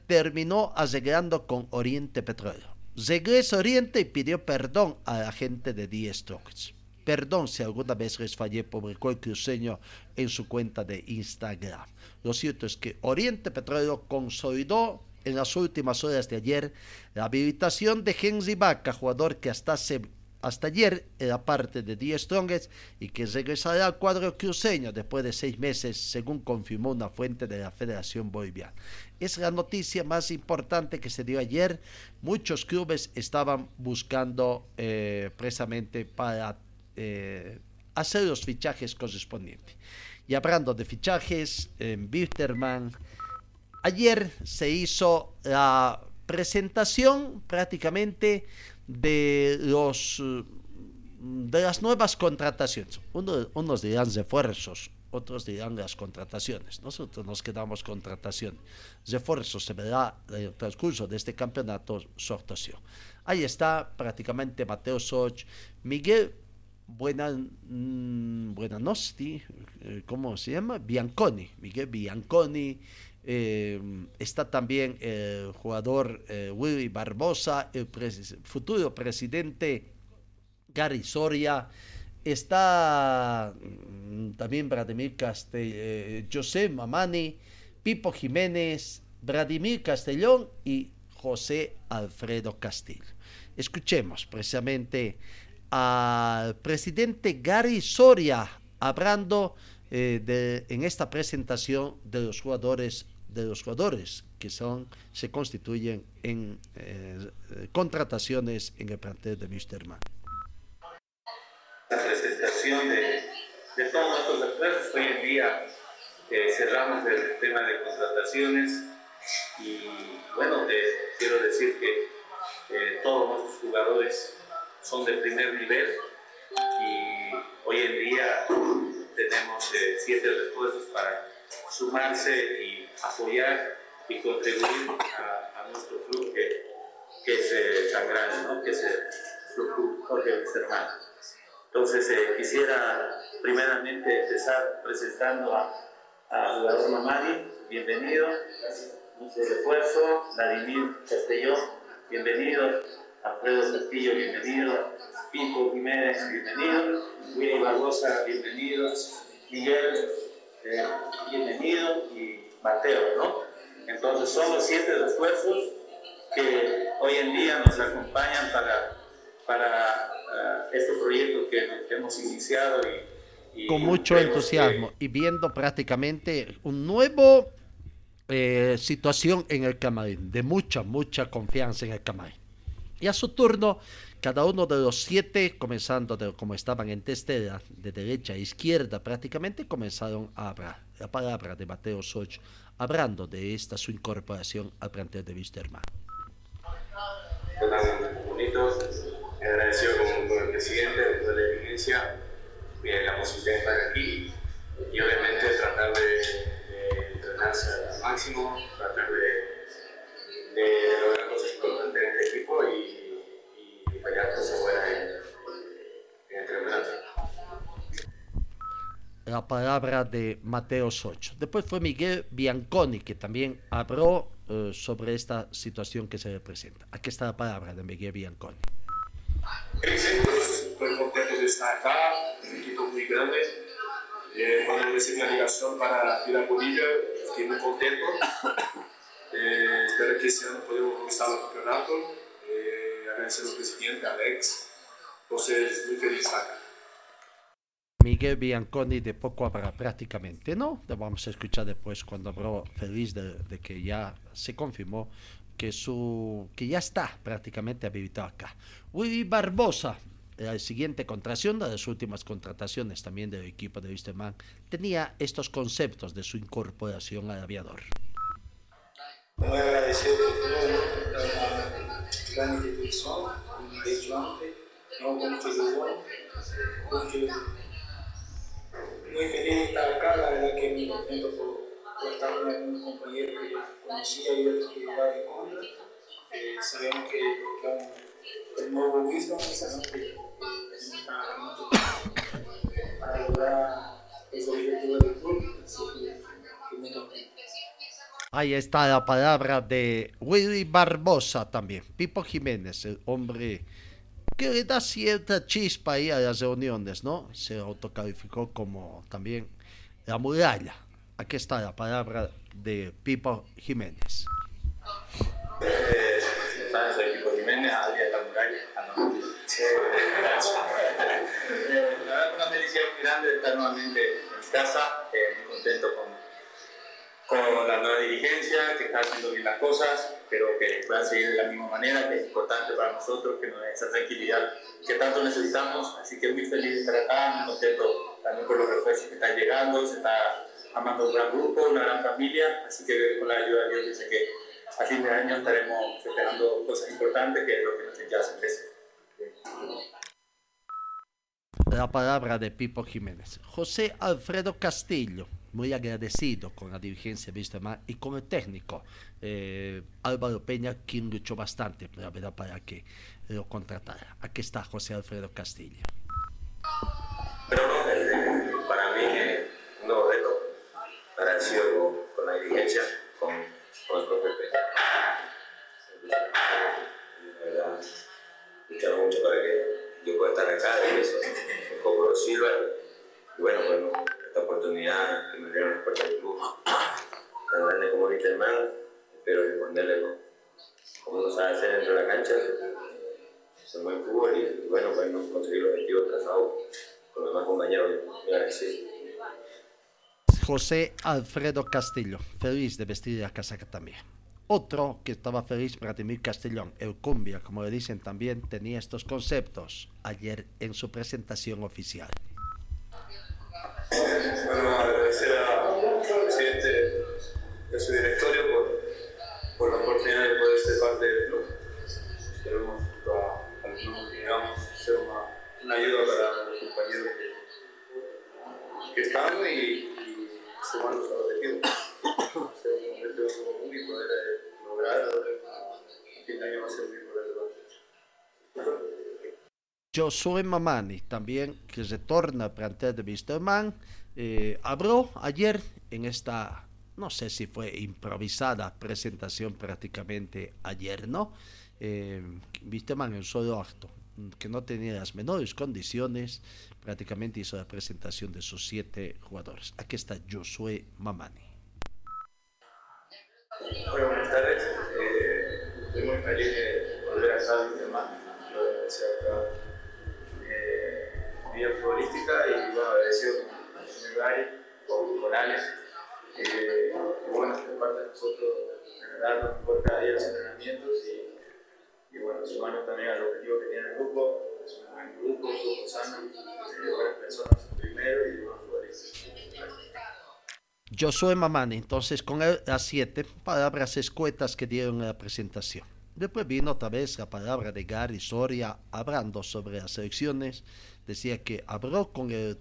terminó arreglando con Oriente Petróleo. Regresa a Oriente y pidió perdón a la gente de Die Strongest. Perdón si alguna vez les fallé, publicó el cruceño en su cuenta de Instagram. Lo cierto es que Oriente Petróleo consolidó en las últimas horas de ayer la habilitación de Gensi Vaca, jugador que hasta hace hasta ayer era parte de The Strongest y que regresará al cuadro cruceño después de seis meses, según confirmó una fuente de la Federación Boliviana. Es la noticia más importante que se dio ayer. Muchos clubes estaban buscando eh, precisamente para eh, hacer los fichajes correspondientes. Y hablando de fichajes, en Bitterman, ayer se hizo la presentación prácticamente de los de las nuevas contrataciones. unos dirán refuerzos, otros dirán las contrataciones. Nosotros nos quedamos contratación. Refuerzos se verá en el transcurso de este campeonato actuación. Ahí está prácticamente Mateo Soch, Miguel mm, Buenanosti, eh, ¿cómo se llama? Bianconi, Miguel Bianconi, eh, está también el jugador eh, Willy Barbosa, el futuro presidente Gary Soria. Está mm, también Vladimir Castell, eh, José Mamani, Pipo Jiménez, Vladimir Castellón y José Alfredo Castillo. Escuchemos precisamente al presidente Gary Soria hablando eh, de, en esta presentación de los jugadores de los jugadores que son se constituyen en eh, contrataciones en el plantel de Wisterman. La presentación de, de todos nuestros atletas hoy en día eh, cerramos el tema de contrataciones y bueno, te quiero decir que eh, todos nuestros jugadores son de primer nivel y hoy en día tenemos eh, siete refuerzos para sumarse y apoyar y contribuir a, nuestro club que, que es eh, tan grande, ¿no? que es el club Jorge Wisterman. Entonces quisiera primeramente empezar presentando a, a jugador Mamadi, bienvenido, nuestro refuerzo, Vladimir Castellón, bienvenido, Alfredo Castillo, bienvenido, Pico Jiménez, bienvenido, Willy Barbosa, bienvenido, Miguel, eh, bienvenido. Y Mateo, ¿no? Entonces son los siete refuerzos que hoy en día nos acompañan para, para uh, este proyecto que hemos iniciado y, y con mucho entusiasmo que... y viendo prácticamente un nuevo eh, situación en el camarín, de mucha, mucha confianza en el camarín. Y a su turno, cada uno de los siete, comenzando de como estaban en testera, de derecha a izquierda prácticamente, comenzaron a hablar. La palabra de Mateo Soch, hablando de esta su incorporación al plantel de Wisterman. bonito, agradecido con, con, el presidente de la dirigencia, la posibilidad de estar aquí y obviamente tratar de, de entrenarse al máximo, tratar de, de lograr cosas importantes en este equipo y, La palabra de Mateo Socho. Después fue Miguel Bianconi, que también habló uh, sobre esta situación que se representa. Aquí está la palabra de Miguel Bianconi. Estoy contento de estar acá, un equipo muy grande. Eh, cuando recibí la ligación para ir a Bolivia, estoy muy contento. Eh, espero que este año podamos conquistar el campeonato. Agradecer al presidente, Alex. Entonces, muy feliz acá. Miguel Bianconi de poco habrá prácticamente, ¿no? Lo vamos a escuchar después cuando habló feliz de, de, que ya se confirmó que, su, que ya está prácticamente habilitado acá. Willy Barbosa, la siguiente contratación, de las últimas contrataciones también del equipo de Wisterman, tenía estos conceptos de su incorporación al aviador. Muy agradecido por todo, una gran institución, como que yo, porque muy feliz de estar acá, la verdad que muy contento por, por estar con un compañero que conocía y otro que iba de contra. Eh, sabemos que, que el nuevo Wisdom, sabemos que trabajar mucho para lograr ese objetivo del club, así que, que muy contento. Ahí está la palabra de Willy Barbosa también, Pipo Jiménez, el hombre que le da cierta chispa ahí a las reuniones, ¿no? Se autocalificó como también la muralla. Aquí está la palabra de Pipo Jiménez. Eh, soy Pipo Jiménez, alias la muralla. No. eh, la verdad, una felicidad muy grande de estar nuevamente en casa, eh, muy contento con con la nueva dirigencia, que está haciendo bien las cosas, pero que puedan seguir de la misma manera, que es importante para nosotros, que nos dé esa tranquilidad que tanto necesitamos. Así que muy feliz de estar acá, muy contento también por los refuerzos que están llegando, se está amando un gran grupo, una gran familia, así que con la ayuda de Dios dice que a fin de año estaremos festejando cosas importantes, que es lo que nos merece. La palabra de Pipo Jiménez. José Alfredo Castillo muy agradecido con la dirigencia de Wisterman y con el técnico eh, Álvaro Peña, quien luchó bastante la para que lo contratara. Aquí está José Alfredo Castillo. No, y, y bueno, podemos conseguir los objetivos trazados con los demás compañeros. Agradecido. José Alfredo Castillo, feliz de vestir la casaca también. Otro que estaba feliz, Vladimir Castellón, el cumbia, como le dicen también, tenía estos conceptos ayer en su presentación oficial. Bueno, agradecer al presidente y a su directorio Josué Mamani, también que retorna al plantel de Wisterman, eh, habló ayer en esta, no sé si fue improvisada presentación prácticamente ayer, ¿no? Eh, en solo acto, que no tenía las menores condiciones, prácticamente hizo la presentación de sus siete jugadores. Aquí está Josué Mamani. Hola, buenas tardes. Eh, estoy muy feliz de volver a estar Wisterman. Lo decía acá futbolística y bueno, agradecido con Gary, con, con Alex. Eh, y bueno, de parte de nosotros, por cada día los entrenamientos y, y bueno, sumarnos también al objetivo que tiene el grupo. Es un buen grupo, un sano, eh, buenas personas primero y buenos futbolistas. Josué Mamani, entonces con las siete palabras escuetas que dieron en la presentación. Después vino otra vez la palabra de Gary Soria hablando sobre las elecciones. Decía que habló con el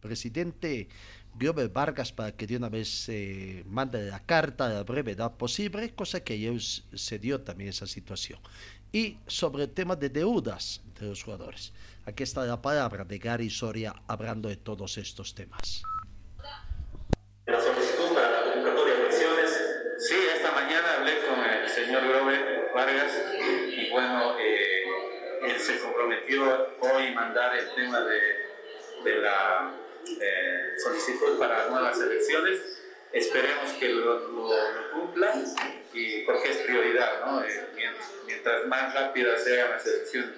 presidente Glover Vargas para que de una vez eh, mande la carta a la brevedad posible, cosa que ayer se dio también esa situación. Y sobre el tema de deudas de los jugadores. Aquí está la palabra de Gary Soria hablando de todos estos temas. La comprometió hoy mandar el tema de, de la eh, solicitud para nuevas elecciones. Esperemos que lo, lo, lo cumpla y porque es prioridad, ¿no? Eh, mientras más rápidas sean las elecciones.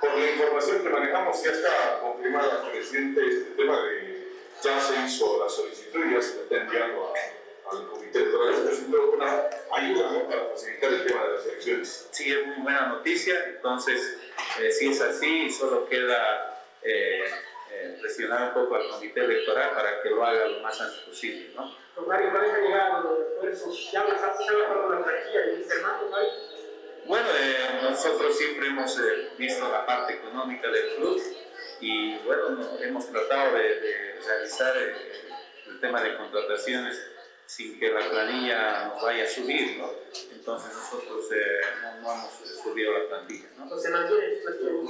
Por la información que manejamos, ya está confirmada, presidente, este tema de ya se hizo la solicitud y ya se está enviando a, al comité electoral. Es una ayuda ¿no? para facilitar el tema de las elecciones. Sí, es muy buena noticia. Entonces, eh, si es así, solo queda eh, eh, presionar un poco al comité electoral para que lo haga lo más antes posible, ¿no? Don Mario, ¿cuáles han llegado los refuerzos? ¿Ya las has trabajado la franquicia y Fernando, Mario? Bueno, eh, nosotros siempre hemos eh, visto la parte económica del club y bueno, no, hemos tratado de, de realizar eh, el tema de contrataciones sin que la planilla nos vaya a subir, ¿no? Entonces nosotros eh, no, no, hemos subido la plantilla, ¿no? Entonces, mantiene,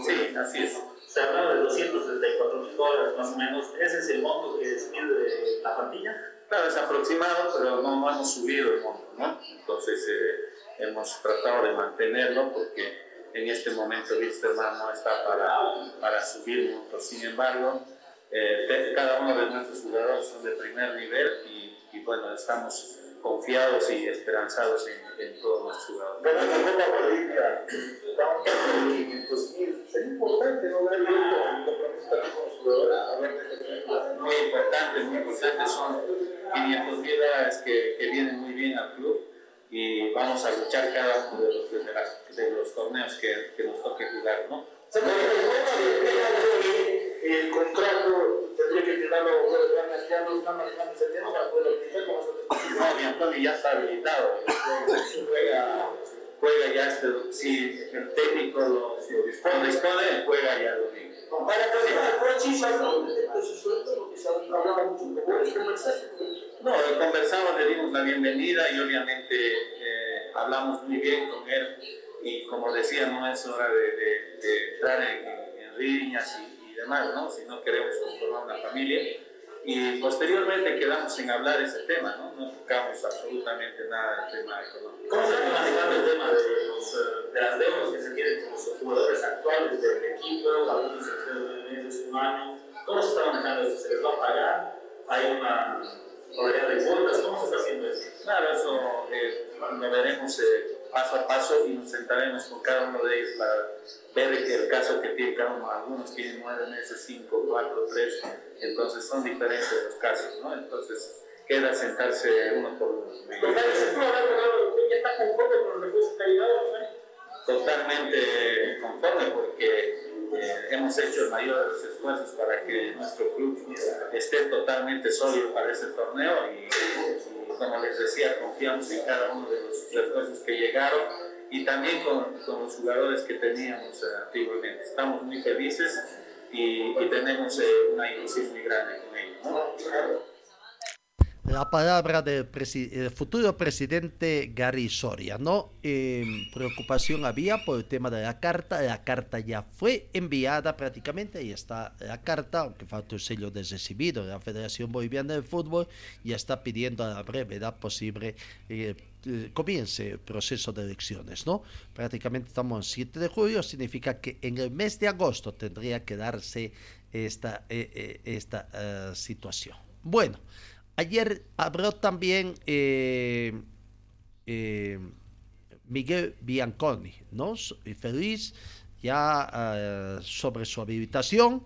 Sí, así es. Se hablaba de 234 mil dólares más o menos. ¿Ese es el monto que se pide de la plantilla? Claro, es aproximado, pero no, no hemos subido el monto, ¿no? Entonces eh, hemos tratado de mantenerlo porque en este momento Wisterman no está para, para subir montos. Sin embargo, eh, cada uno de nuestros jugadores son de primer nivel y, y bueno, estamos confiados y esperanzados en, en todos nuestros jugadores. Pero la Copa Bolivia, estamos en 500 mil. Sería importante no ver. A ver, muy importante, muy importante. Son 500 mil dólares que, que vienen muy bien al club y vamos a luchar cada uno de los, de las, de los torneos que, que, nos toque jugar, ¿no? Se me que el contrato tendría que firmarlo ya no está manejando ese tema para poder utilizar con nosotros. No, mi Antonio ya está habilitado. juega, juega ya, este, si el técnico lo, lo dispone, dispone, juega ya lo mismo. Para se mucho con. No, conversamos, le dimos la bienvenida y obviamente eh, hablamos muy bien con él y como decía, no es hora de, de, de entrar en, en riñas y, demás, ¿no? Si no queremos conformar una familia. Y posteriormente quedamos en hablar ese tema, ¿no? No tocamos absolutamente nada del tema económico. ¿Cómo se está manejando el tema de, los, de las deudas que se tienen con los jugadores actuales del equipo? Algunos se quedan de meses, un año. ¿Cómo se está manejando esto? ¿Se les va a pagar? ¿Hay una rodear de cuotas? ¿Cómo se está haciendo eso? Claro, eso eh, lo veremos eh, paso a paso y nos sentaremos con cada uno de ellos para ver el caso que tiene cada uno. Algunos tienen nueve meses, cinco, cuatro, tres, entonces son diferentes los casos, ¿no? Entonces queda sentarse uno por uno. ¿Ya está conforme con los recursos que ha llegado? Totalmente conforme porque eh, hemos hecho el mayor de los esfuerzos para que nuestro club esté totalmente sólido para este torneo y, como les decía, confiamos en cada uno de los refuerzos que llegaron y también con, con los jugadores que teníamos eh, antiguamente. Estamos muy felices y, tenemos eh, una ilusión muy grande con ellos. ¿no? La palabra del presi el futuro presidente Gary Soria, ¿no? Eh, preocupación había por el tema de la carta, la carta ya fue enviada prácticamente, ahí está la carta, aunque falta el sello de recibido la Federación Boliviana de Fútbol, ya está pidiendo a la brevedad posible eh, comience el proceso de elecciones, ¿no? Prácticamente estamos en 7 de julio, significa que en el mes de agosto tendría que darse esta, eh, esta uh, situación. Bueno, Ayer habló también eh, eh, Miguel Bianconi, ¿no? Feliz ya uh, sobre su habilitación.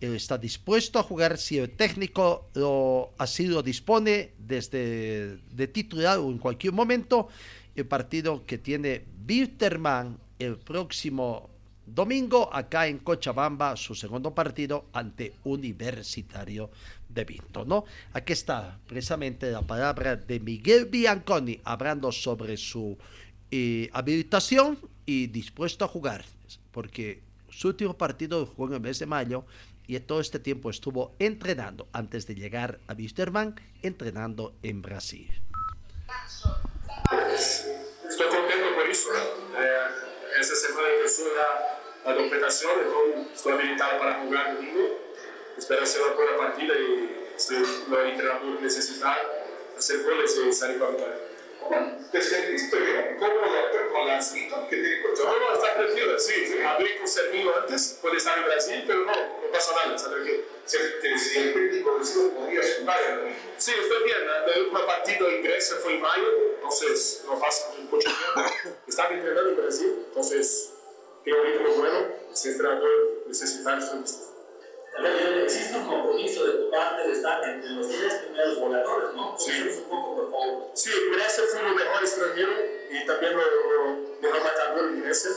Él está dispuesto a jugar si el técnico lo, así lo dispone desde de titular o en cualquier momento. El partido que tiene Wilterman el próximo domingo acá en Cochabamba, su segundo partido ante Universitario de Vinto, ¿no? Aquí está precisamente la palabra de Miguel Bianconi hablando sobre su eh, habilitación y dispuesto a jugar, porque su último partido jugó en el mes de mayo y todo este tiempo estuvo entrenando antes de llegar a Wisterman, entrenando en Brasil. Estoy contento por eso. Eh, esta semana empezó la, la entonces estoy habilitado para jugar domingo espero hacer una buena partida y si lo entrenador necesita hacer goles y salir con victoria. ¿Te sentiste bien? ¿Cómo lo con la que tiene con No, no, está tranquilo, sí. Hablé con Sergio antes, puede estar en Brasil, pero no, no pasa nada, está tranquilo. Si el técnico decide podría jugar Sí, estoy bien. El último partido en Grecia fue en mayo, entonces no pasa mucho tiempo. Estaba entrenando en Brasil, entonces tengo un ritmo bueno. Si el entrenador necesita, estoy listo existe un compromiso de tu parte de estar entre los tres primeros voladores, ¿no? Sí. Un poco, por favor. Sí, Grecia fue lo mejor extranjero y también lo, lo mejor marcador en Grecia.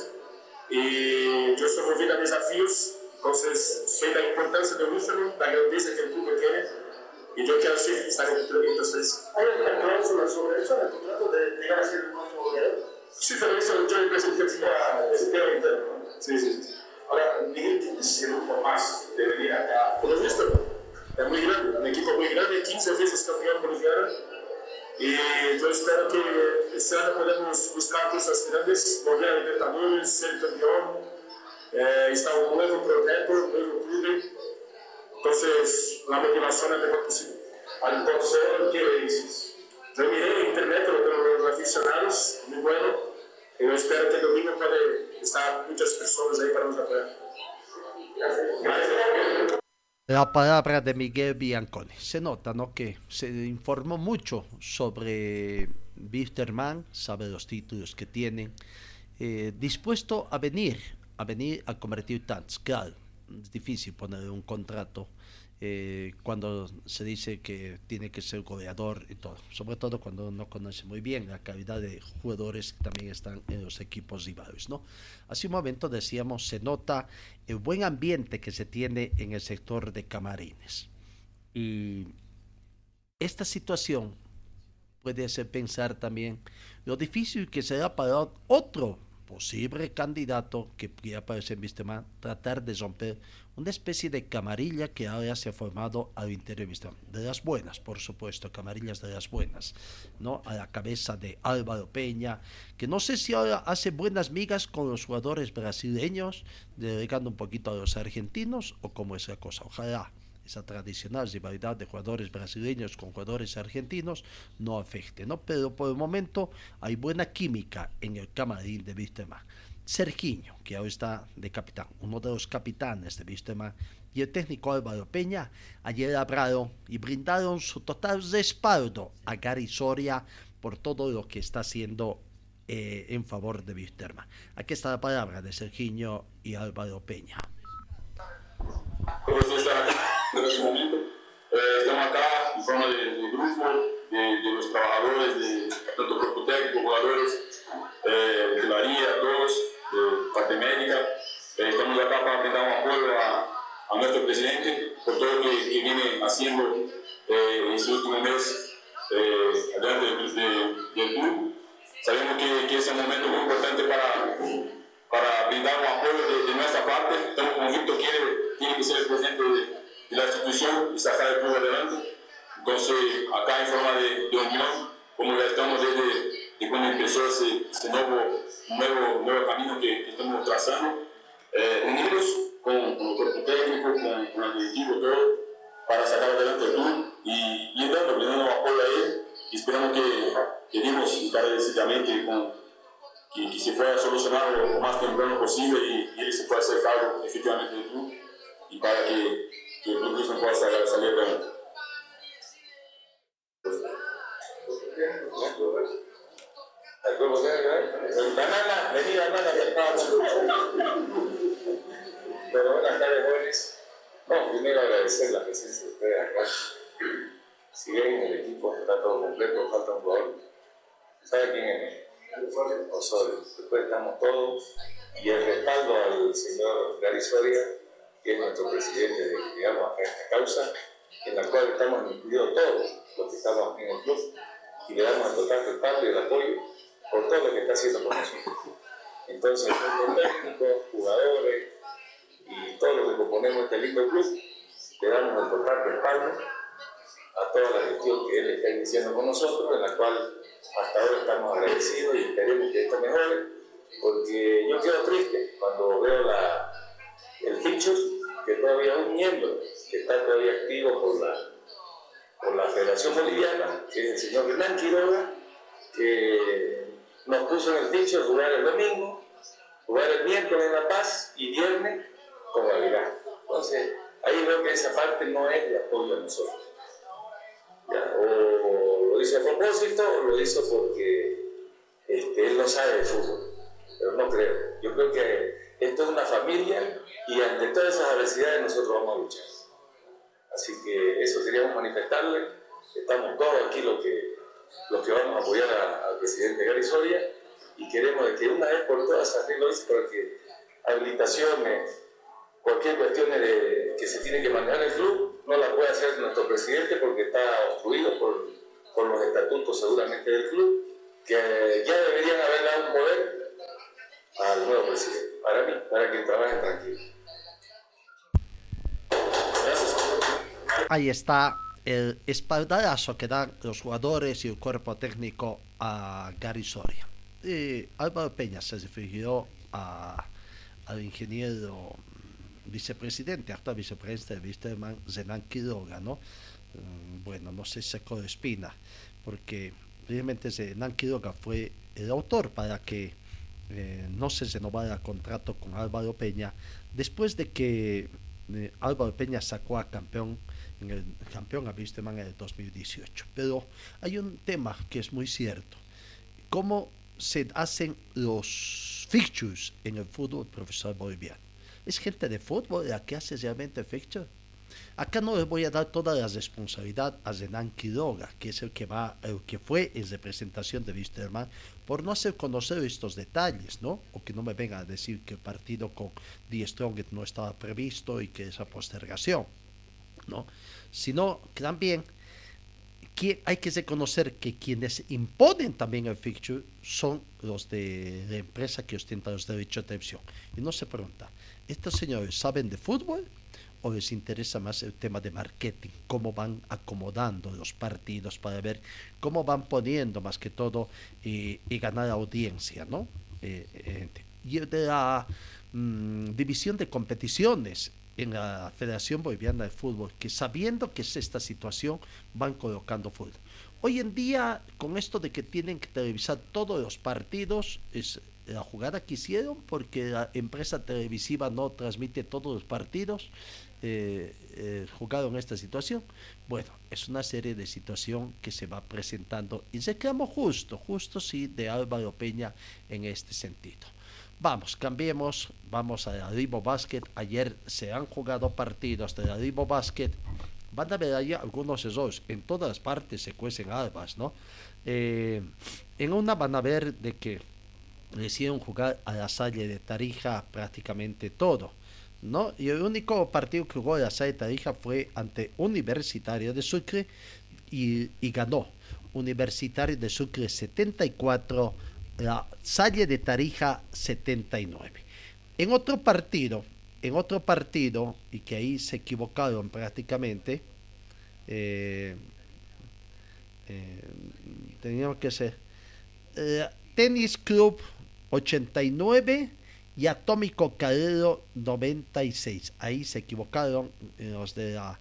Y yo estoy movido a desafíos, entonces sé la importancia de Luciano, la grandeza que el club tiene. Y yo quiero sí, estar en el entonces. ¿Hay alguna cláusula sobre eso en el contrato de llegar a ser el próximo goleador? Sí, pero eso yo le presenté ese tema interno. Sí, sí, sí. Ahora, Miguel tiene que ser un poco más de venir acá. Por visto, es muy grande, un equipo muy grande, 15 veces campeón boliviano. Y yo espero que este año podamos buscar cosas grandes, volver a Libertadores, ser campeón. Eh, está un nuevo proyecto, un nuevo club. Entonces, la motivación es mejor posible. Al torcedor, ¿qué le dices? Yo miré internet con los aficionados, muy bueno. Y yo espero que el domingo pueda estar muchas personas ahí para nos. La palabra de Miguel Bianconi. Se nota, ¿no? Que se informó mucho sobre Wisterman, sabe los títulos que tienen, eh, dispuesto a venir, a venir a convertir tantos. Claro, es difícil poner un contrato eh, cuando se dice que tiene que ser goleador y todo, sobre todo cuando no conoce muy bien la calidad de jugadores que también están en los equipos rivales, ¿no? Hace un momento decíamos, se nota el buen ambiente que se tiene en el sector de camarines. Y esta situación puede hacer pensar también lo difícil que será para otro posible candidato que pueda aparecer en Vistemán tratar de romper una especie de camarilla que ahora se ha formado al interior de Vistemán. De las buenas, por supuesto, camarillas de las buenas, ¿no? A la cabeza de Álvaro Peña, que no sé si ahora hace buenas migas con los jugadores brasileños, delegando un poquito a los argentinos, o cómo es la cosa. Ojalá esa tradicional rivalidad de jugadores brasileños con jugadores argentinos no afecte, ¿no? Pero por el momento hay buena química en el camarín de Vístema. Sergiño, que ahora está de capitán, uno de los capitanes de Vístema, y el técnico Álvaro Peña ayer hablaron y brindaron su total respaldo a Gary Soria por todo lo que está haciendo eh, en favor de Wisterman. Aquí está la palabra de Serginho y Álvaro Peña. En momento. Eh, estamos acá en forma de, grupo, de, los trabajadores, de tanto técnico, jugadores, eh, de María, todos, de parte médica. Eh, estamos acá para brindar un apoyo a, nuestro presidente por todo lo que, viene haciendo eh, en su último mes delante del, de, del club. Sabemos que, que, es un momento muy importante para, para brindar un apoyo de, de nuestra parte. Estamos convictos que tiene que ser el de la institución y sacar el club adelante. Entonces, acá en forma de, de unión, como ya estamos desde, desde cuando empezó ese, ese nuevo, nuevo, nuevo camino que, que estamos trazando, eh, unidos con, con el cuerpo técnico, con, con el directivo, todo, para sacar adelante el club y, y dando, brindando apoyo a él. Y esperamos que, que dimos encarecidamente con, que, que, se pueda solucionar lo más temprano posible y, y él se pueda hacer cargo efectivamente del club y para que que el club no pueda salir, salir adelante. Banana, estaba Pero buenas tardes, jóvenes. No, primero agradecer la presencia de ustedes acá. Si bien el equipo está todo completo, falta un jugador. ¿Sabe quién es? Osorio. Después estamos todos. Y el respaldo al señor Gary Soria que es nuestro presidente de, esta causa, en la cual estamos incluidos todos los que estamos en el club y le damos el total respaldo y el apoyo por todo lo que está haciendo por nosotros. Entonces, los técnicos, jugadores y todos los que componemos este lindo club, le damos el total respaldo a toda la gestión que él está iniciando con nosotros, en la cual hasta ahora estamos agradecidos y esperemos que esto mejore, porque yo quedo triste cuando veo la, el feature que todavía un miembro que está todavía activo por la, por la Federación Boliviana, que es el señor Hernán Quiroga, que nos puso en el feature jugar el domingo, jugar el miércoles en La Paz y viernes con Navidad. Entonces, ahí veo que esa parte no es de apoyo a nosotros. Ya, o lo hizo a propósito o lo hizo porque este, él no sabe de fútbol, pero no creo. Yo creo que esto es una familia y ante todas esas adversidades nosotros vamos a luchar. Así que eso queríamos manifestarle. Estamos todos aquí los que, los que vamos a apoyar al presidente Gary Soria y queremos que una vez por todas arreglo eso para que habilitaciones, cualquier cuestión de, que se tiene que manejar el club, no la puede hacer nuestro presidente porque está obstruido por, por los estatutos seguramente del club, que ya deberían haber dado un poder al nuevo presidente, para mí, para que trabaje tranquilo. Ahí está el espaldarazo que dan los jugadores y el cuerpo técnico a Gary Soria. Y Álvaro Peña se refirió a, al ingeniero vicepresidente, actual vicepresidente de Wisterman, Zenan Quiroga, ¿no? Bueno, no sé si se correspina, porque realmente Zenan Quiroga fue el autor para que eh, no se renovara contrato con Álvaro Peña después de que eh, Álvaro Peña sacó a campeón campeón a Wisterman en el 2018. Pero hay un tema que es muy cierto. ¿Cómo se hacen los fixtures en el fútbol profesor boliviano? ¿Es gente de fútbol la que hace realmente el fixture? Acá no les voy a dar toda la responsabilidad a Zenan Quiroga, que es el que va, el que fue en representación de Wisterman, por no hacer conocer estos detalles, ¿no? O que no me venga a decir que el partido con Die Strong no estaba previsto y que esa postergación, ¿no? Sino que también que hay que reconocer que quienes imponen también el fixture son los de la empresa que ostenta los derechos de televisión. Y no se pregunta, ¿estos señores saben de fútbol? O les interesa más el tema de marketing, cómo van acomodando los partidos para ver cómo van poniendo más que todo y, y ganar audiencia, ¿no? Eh, eh, y de la mmm, división de competiciones en la Federación Boliviana de Fútbol, que sabiendo que es esta situación, van colocando fútbol. Hoy en día, con esto de que tienen que televisar todos los partidos, es la jugada que hicieron porque la empresa televisiva no transmite todos los partidos eh, eh, jugado en esta situación? Bueno, es una serie de situación que se va presentando y se quedamos justo, justo sí, de Álvaro Peña en este sentido. Vamos, cambiemos, vamos a Ribo Basket. Ayer se han jugado partidos de Ribo Basket. Van a ver ahí algunos errores. En todas partes se cuecen albas, ¿no? Eh, en una van a ver de que hicieron jugar a la Salle de Tarija prácticamente todo. ¿No? Y el único partido que jugó la Salle de Tarija fue ante Universitario de Sucre y, y ganó. Universitario de Sucre 74, la Salle de Tarija 79. En otro partido, en otro partido, y que ahí se equivocaron prácticamente, eh, eh, teníamos que ser eh, Tenis Club 89 y Atómico Carrero 96. Ahí se equivocaron los de la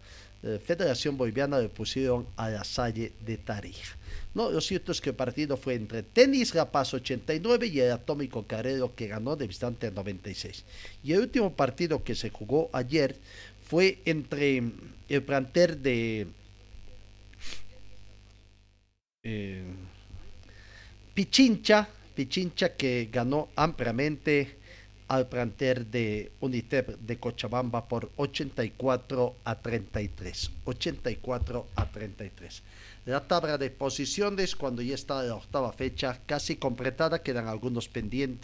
Federación Boliviana, le pusieron a la Salle de Tarija. No, lo cierto es que el partido fue entre Tenis La Paz 89 y el Atómico Carrero que ganó de visitante 96. Y el último partido que se jugó ayer fue entre el planter de eh, Pichincha, Pichincha que ganó ampliamente al planter de Unitep de Cochabamba por 84 a 33. 84 a 33. La tabla de posiciones, cuando ya está la octava fecha casi completada, quedan algunos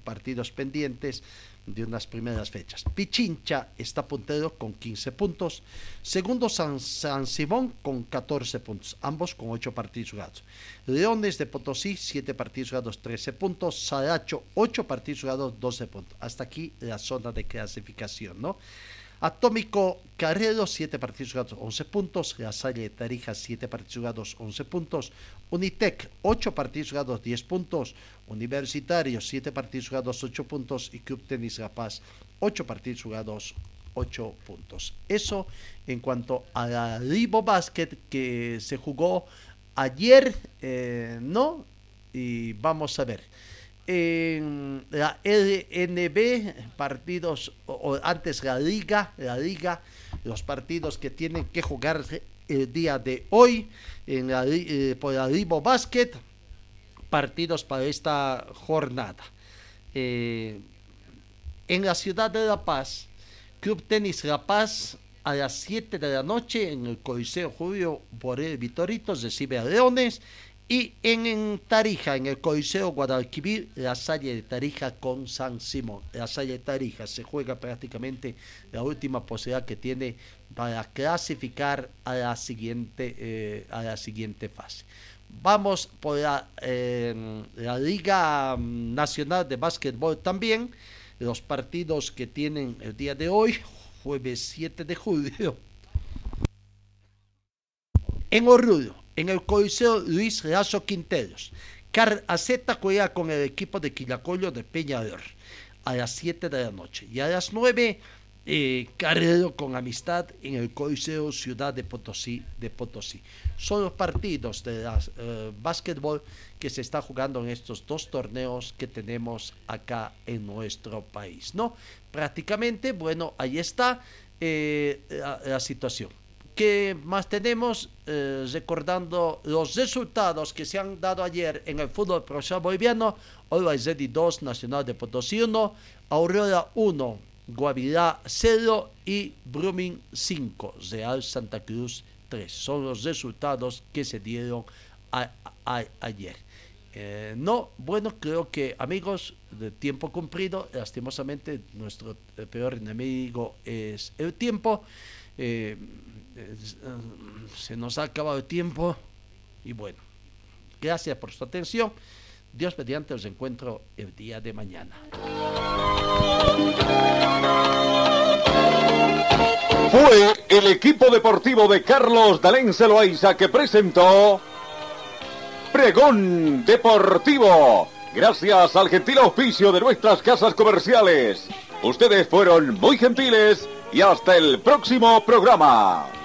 partidos pendientes de unas primeras fechas. Pichincha está puntero con 15 puntos. Segundo San, San Simón con 14 puntos, ambos con 8 partidos jugados. Leones de Potosí, 7 partidos jugados, 13 puntos. Saracho, 8 partidos jugados, 12 puntos. Hasta aquí la zona de clasificación, ¿no? Atómico Carrero, 7 partidos jugados, 11 puntos. La Salle Tarija, 7 partidos jugados, 11 puntos. Unitec, 8 partidos jugados, 10 puntos. Universitario, 7 partidos jugados, 8 puntos. Y Club Tenis La Paz, 8 partidos jugados, 8 puntos. Eso en cuanto a la Ribo Basket que se jugó ayer, eh, ¿no? Y vamos a ver en la LNB, partidos, o, antes la liga, la liga, los partidos que tienen que jugar el día de hoy en la, eh, por la Ribo Basket, partidos para esta jornada. Eh, en la ciudad de La Paz, Club Tenis La Paz a las 7 de la noche en el Coliseo Julio Borel Vitoritos recibe a Leones y en, Tarija, en el Coliseo Guadalquivir, la Salle de Tarija con San Simón. La Salle de Tarija se juega prácticamente la última posibilidad que tiene para clasificar a la siguiente, eh, a la siguiente fase. Vamos por la, la Liga Nacional de Básquetbol también. Los partidos que tienen el día de hoy, jueves 7 de julio. En Oruro, en el Coliseo Luis Razo Quinteros. Car Aceta juega con el equipo de Quilacollo de Peñador a las 7 de la noche. Y a las 9, eh, Carrero con Amistad en el Coliseo Ciudad de Potosí. De Potosí. Son los partidos de las, eh, básquetbol que se está jugando en estos dos torneos que tenemos acá en nuestro país. ¿no? Prácticamente, bueno, ahí está eh, la situación. ¿Qué más tenemos? Eh, recordando los resultados que se han dado ayer en el fútbol profesional boliviano. Hoy Zedi 2, Nacional de Potosí 1, Aurora 1, Guavirá 0 y Brumming 5, Real Santa Cruz 3. Son los resultados que se dieron ayer. Eh, no, bueno, creo que amigos, de tiempo cumplido, lastimosamente nuestro peor enemigo es el tiempo. Eh, se nos ha acabado el tiempo y bueno, gracias por su atención. Dios mediante os encuentro el día de mañana. Fue el equipo deportivo de Carlos Dalén Celoaiza que presentó Pregón Deportivo. Gracias al gentil auspicio de nuestras casas comerciales. Ustedes fueron muy gentiles y hasta el próximo programa.